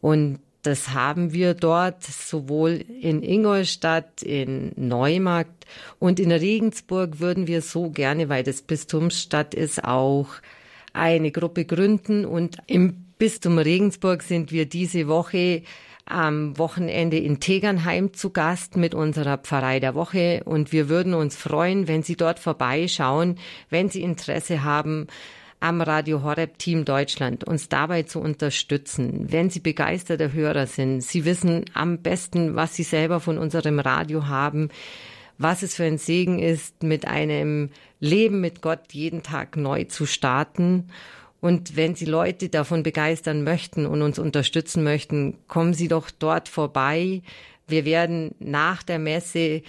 und das haben wir dort sowohl in Ingolstadt, in Neumarkt und in Regensburg würden wir so gerne, weil das Bistumsstadt ist, auch eine Gruppe gründen und im Bistum Regensburg sind wir diese Woche am Wochenende in Tegernheim zu Gast mit unserer Pfarrei der Woche und wir würden uns freuen, wenn Sie dort vorbeischauen, wenn Sie Interesse haben, am Radio Horeb Team Deutschland uns dabei zu unterstützen. Wenn Sie begeisterte Hörer sind, Sie wissen am besten, was Sie selber von unserem Radio haben, was es für ein Segen ist, mit einem Leben mit Gott jeden Tag neu zu starten. Und wenn Sie Leute davon begeistern möchten und uns unterstützen möchten, kommen Sie doch dort vorbei. Wir werden nach der Messe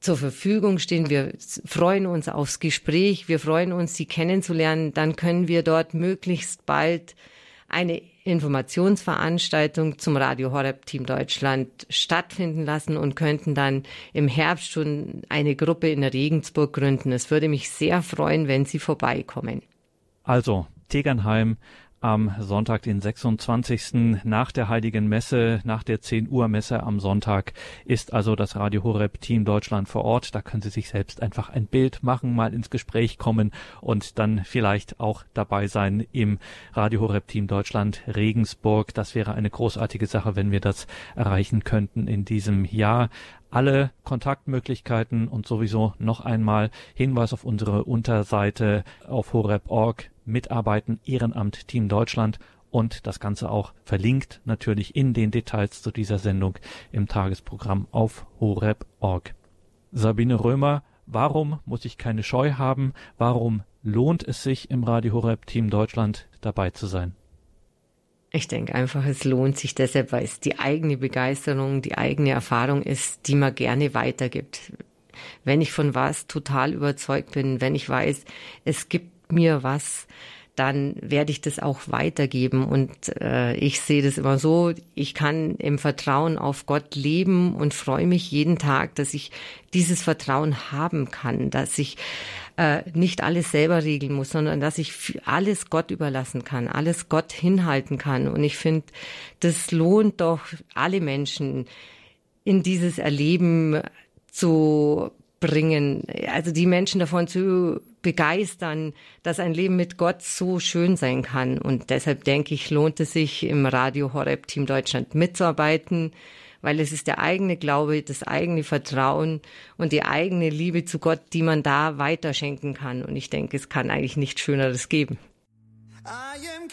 zur Verfügung stehen. Wir freuen uns aufs Gespräch. Wir freuen uns, Sie kennenzulernen. Dann können wir dort möglichst bald eine Informationsveranstaltung zum Radio Horeb Team Deutschland stattfinden lassen und könnten dann im Herbst schon eine Gruppe in Regensburg gründen. Es würde mich sehr freuen, wenn Sie vorbeikommen. Also, Tegernheim am Sonntag, den 26. nach der Heiligen Messe, nach der 10 Uhr Messe am Sonntag ist also das Radio Horeb Team Deutschland vor Ort. Da können Sie sich selbst einfach ein Bild machen, mal ins Gespräch kommen und dann vielleicht auch dabei sein im Radio Horeb Team Deutschland Regensburg. Das wäre eine großartige Sache, wenn wir das erreichen könnten in diesem Jahr alle Kontaktmöglichkeiten und sowieso noch einmal Hinweis auf unsere Unterseite auf horeb.org mitarbeiten, Ehrenamt Team Deutschland und das Ganze auch verlinkt natürlich in den Details zu dieser Sendung im Tagesprogramm auf horeb.org. Sabine Römer, warum muss ich keine Scheu haben? Warum lohnt es sich im Radio Horeb Team Deutschland dabei zu sein? Ich denke einfach, es lohnt sich deshalb, weil es die eigene Begeisterung, die eigene Erfahrung ist, die man gerne weitergibt. Wenn ich von was total überzeugt bin, wenn ich weiß, es gibt mir was, dann werde ich das auch weitergeben. Und äh, ich sehe das immer so, ich kann im Vertrauen auf Gott leben und freue mich jeden Tag, dass ich dieses Vertrauen haben kann, dass ich äh, nicht alles selber regeln muss, sondern dass ich alles Gott überlassen kann, alles Gott hinhalten kann. Und ich finde, das lohnt doch alle Menschen in dieses Erleben zu bringen, also die Menschen davon zu begeistern, dass ein Leben mit Gott so schön sein kann. Und deshalb denke ich, lohnt es sich im Radio Horeb Team Deutschland mitzuarbeiten, weil es ist der eigene Glaube, das eigene Vertrauen und die eigene Liebe zu Gott, die man da weiterschenken kann. Und ich denke, es kann eigentlich nichts Schöneres geben. I am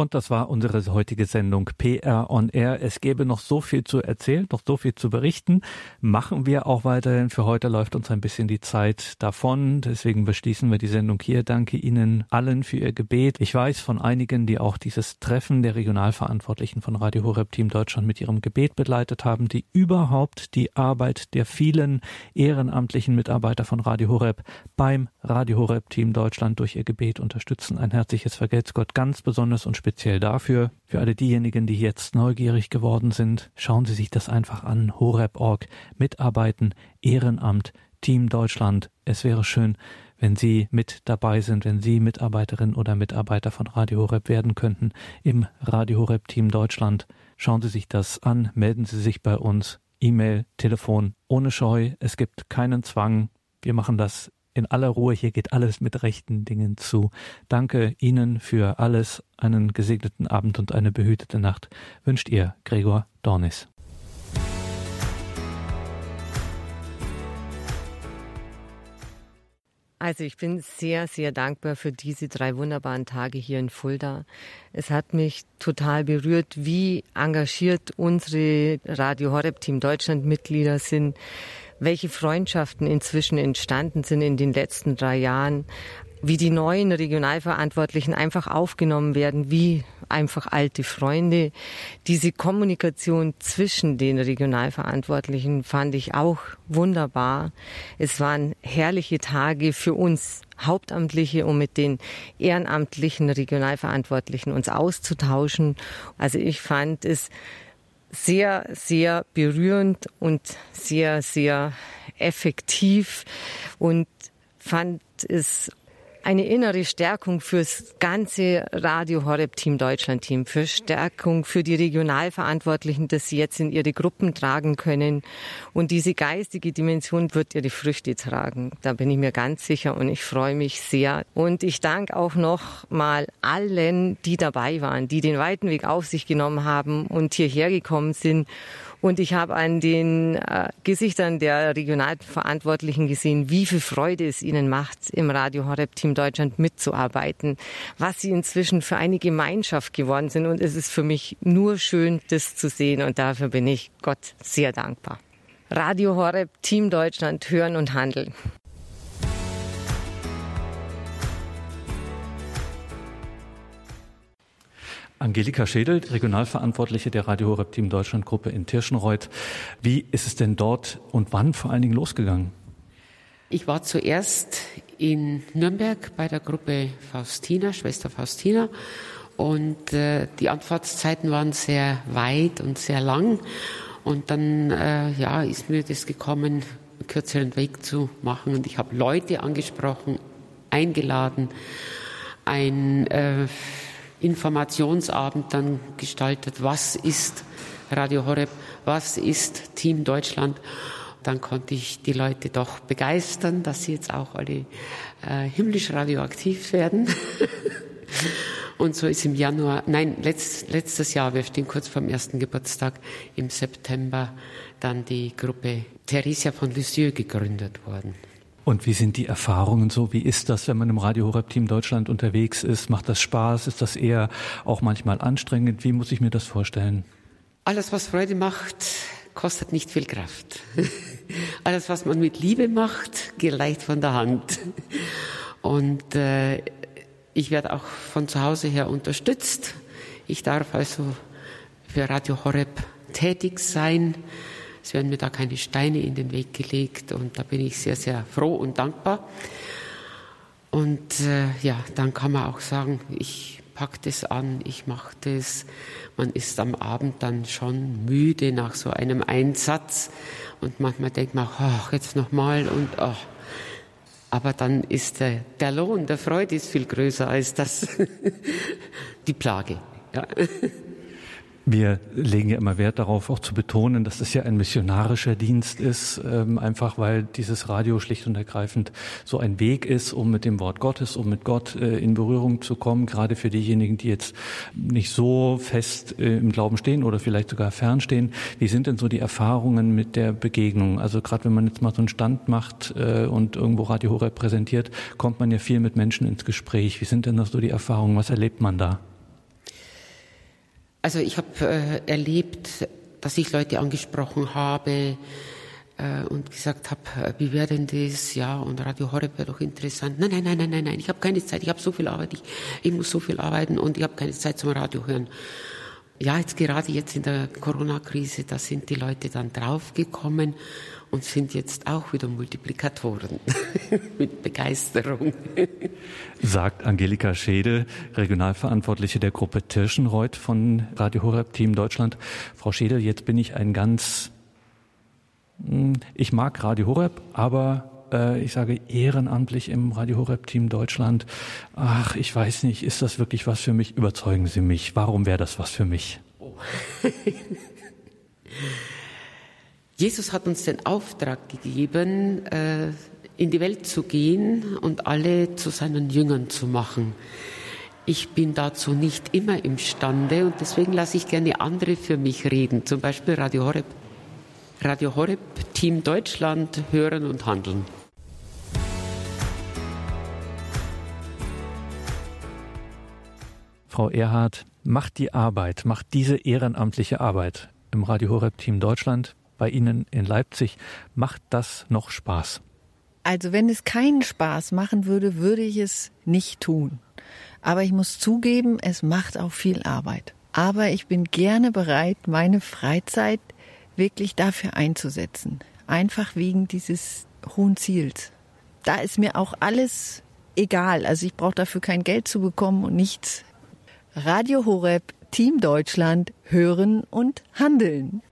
Und das war unsere heutige Sendung PR on Air. Es gäbe noch so viel zu erzählen, noch so viel zu berichten. Machen wir auch weiterhin. Für heute läuft uns ein bisschen die Zeit davon. Deswegen beschließen wir die Sendung hier. Danke Ihnen allen für Ihr Gebet. Ich weiß von einigen, die auch dieses Treffen der Regionalverantwortlichen von Radio Horeb Team Deutschland mit ihrem Gebet begleitet haben, die überhaupt die Arbeit der vielen ehrenamtlichen Mitarbeiter von Radio Horeb beim Radio Horeb Team Deutschland durch ihr Gebet unterstützen. Ein herzliches Vergelt's Gott ganz besonders und speziell dafür. Für alle diejenigen, die jetzt neugierig geworden sind, schauen Sie sich das einfach an. Horeb.org, Mitarbeiten, Ehrenamt, Team Deutschland. Es wäre schön, wenn Sie mit dabei sind, wenn Sie Mitarbeiterin oder Mitarbeiter von Radio Horeb werden könnten im Radio Horeb Team Deutschland. Schauen Sie sich das an, melden Sie sich bei uns. E-Mail, Telefon, ohne Scheu. Es gibt keinen Zwang. Wir machen das in aller Ruhe. Hier geht alles mit rechten Dingen zu. Danke Ihnen für alles. Einen gesegneten Abend und eine behütete Nacht wünscht ihr Gregor Dornis. Also ich bin sehr, sehr dankbar für diese drei wunderbaren Tage hier in Fulda. Es hat mich total berührt, wie engagiert unsere Radio Horeb Team Deutschland Mitglieder sind, welche Freundschaften inzwischen entstanden sind in den letzten drei Jahren, wie die neuen Regionalverantwortlichen einfach aufgenommen werden, wie einfach alte Freunde. Diese Kommunikation zwischen den Regionalverantwortlichen fand ich auch wunderbar. Es waren herrliche Tage für uns Hauptamtliche, um mit den ehrenamtlichen Regionalverantwortlichen uns auszutauschen. Also ich fand es sehr, sehr berührend und sehr, sehr effektiv und fand es eine innere Stärkung fürs ganze Radio Horeb Team Deutschland Team, für Stärkung für die Regionalverantwortlichen, dass sie jetzt in ihre Gruppen tragen können. Und diese geistige Dimension wird ihre Früchte tragen. Da bin ich mir ganz sicher und ich freue mich sehr. Und ich danke auch noch mal allen, die dabei waren, die den weiten Weg auf sich genommen haben und hierher gekommen sind und ich habe an den äh, Gesichtern der Regionalverantwortlichen gesehen, wie viel Freude es ihnen macht, im Radio Horeb Team Deutschland mitzuarbeiten, was sie inzwischen für eine Gemeinschaft geworden sind. Und es ist für mich nur schön, das zu sehen. Und dafür bin ich Gott sehr dankbar. Radio Horeb Team Deutschland hören und handeln. Angelika Schädel, Regionalverantwortliche der Radio Horeb Team Deutschland Gruppe in Tirschenreuth. Wie ist es denn dort und wann vor allen Dingen losgegangen? Ich war zuerst in Nürnberg bei der Gruppe Faustina, Schwester Faustina. Und äh, die Anfahrtszeiten waren sehr weit und sehr lang. Und dann äh, ja, ist mir das gekommen, einen kürzeren Weg zu machen. Und ich habe Leute angesprochen, eingeladen, ein äh, Informationsabend dann gestaltet, was ist Radio Horeb, was ist Team Deutschland. Dann konnte ich die Leute doch begeistern, dass sie jetzt auch alle äh, himmlisch radioaktiv werden. Und so ist im Januar, nein, letzt, letztes Jahr, wir stehen kurz vor dem ersten Geburtstag, im September dann die Gruppe Theresia von Lisieux gegründet worden. Und wie sind die Erfahrungen so? Wie ist das, wenn man im Radio Horeb Team Deutschland unterwegs ist? Macht das Spaß? Ist das eher auch manchmal anstrengend? Wie muss ich mir das vorstellen? Alles, was Freude macht, kostet nicht viel Kraft. Alles, was man mit Liebe macht, geht leicht von der Hand. Und äh, ich werde auch von zu Hause her unterstützt. Ich darf also für Radio Horeb tätig sein. Es werden mir da keine Steine in den Weg gelegt und da bin ich sehr, sehr froh und dankbar. Und äh, ja, dann kann man auch sagen, ich packe das an, ich mache das. Man ist am Abend dann schon müde nach so einem Einsatz und manchmal denkt man, ach, jetzt nochmal und ach. Aber dann ist der, der Lohn der Freude ist viel größer als das, die Plage. Ja. Wir legen ja immer Wert darauf, auch zu betonen, dass es ja ein missionarischer Dienst ist, ähm, einfach weil dieses Radio schlicht und ergreifend so ein Weg ist, um mit dem Wort Gottes, um mit Gott äh, in Berührung zu kommen, gerade für diejenigen, die jetzt nicht so fest äh, im Glauben stehen oder vielleicht sogar fernstehen. Wie sind denn so die Erfahrungen mit der Begegnung? Also gerade wenn man jetzt mal so einen Stand macht äh, und irgendwo Radio Horeb präsentiert, kommt man ja viel mit Menschen ins Gespräch. Wie sind denn das so die Erfahrungen? Was erlebt man da? Also ich habe äh, erlebt, dass ich Leute angesprochen habe äh, und gesagt habe, äh, wie wäre denn das? Ja, und Radio Horeb wäre doch interessant. Nein, nein, nein, nein, nein, nein, ich habe keine Zeit, ich habe so viel Arbeit, ich, ich muss so viel arbeiten und ich habe keine Zeit zum Radio hören. Ja, jetzt gerade jetzt in der Corona-Krise, da sind die Leute dann draufgekommen und sind jetzt auch wieder Multiplikatoren mit Begeisterung. Sagt Angelika Schede, Regionalverantwortliche der Gruppe Tirschenreuth von Radio Horeb Team Deutschland. Frau Schede, jetzt bin ich ein ganz, hm, ich mag Radio Horeb, aber äh, ich sage ehrenamtlich im Radio Horeb Team Deutschland. Ach, ich weiß nicht, ist das wirklich was für mich? Überzeugen Sie mich. Warum wäre das was für mich? Oh. Jesus hat uns den Auftrag gegeben, äh, in die Welt zu gehen und alle zu seinen Jüngern zu machen. Ich bin dazu nicht immer imstande und deswegen lasse ich gerne andere für mich reden, zum Beispiel Radio Horeb. Radio Horeb, Team Deutschland, hören und handeln. Frau Erhard, macht die Arbeit, macht diese ehrenamtliche Arbeit im Radio Horeb Team Deutschland bei Ihnen in Leipzig. Macht das noch Spaß? Also wenn es keinen Spaß machen würde, würde ich es nicht tun. Aber ich muss zugeben, es macht auch viel Arbeit. Aber ich bin gerne bereit, meine Freizeit wirklich dafür einzusetzen. Einfach wegen dieses hohen Ziels. Da ist mir auch alles egal. Also ich brauche dafür kein Geld zu bekommen und nichts. Radio Horeb, Team Deutschland, hören und handeln.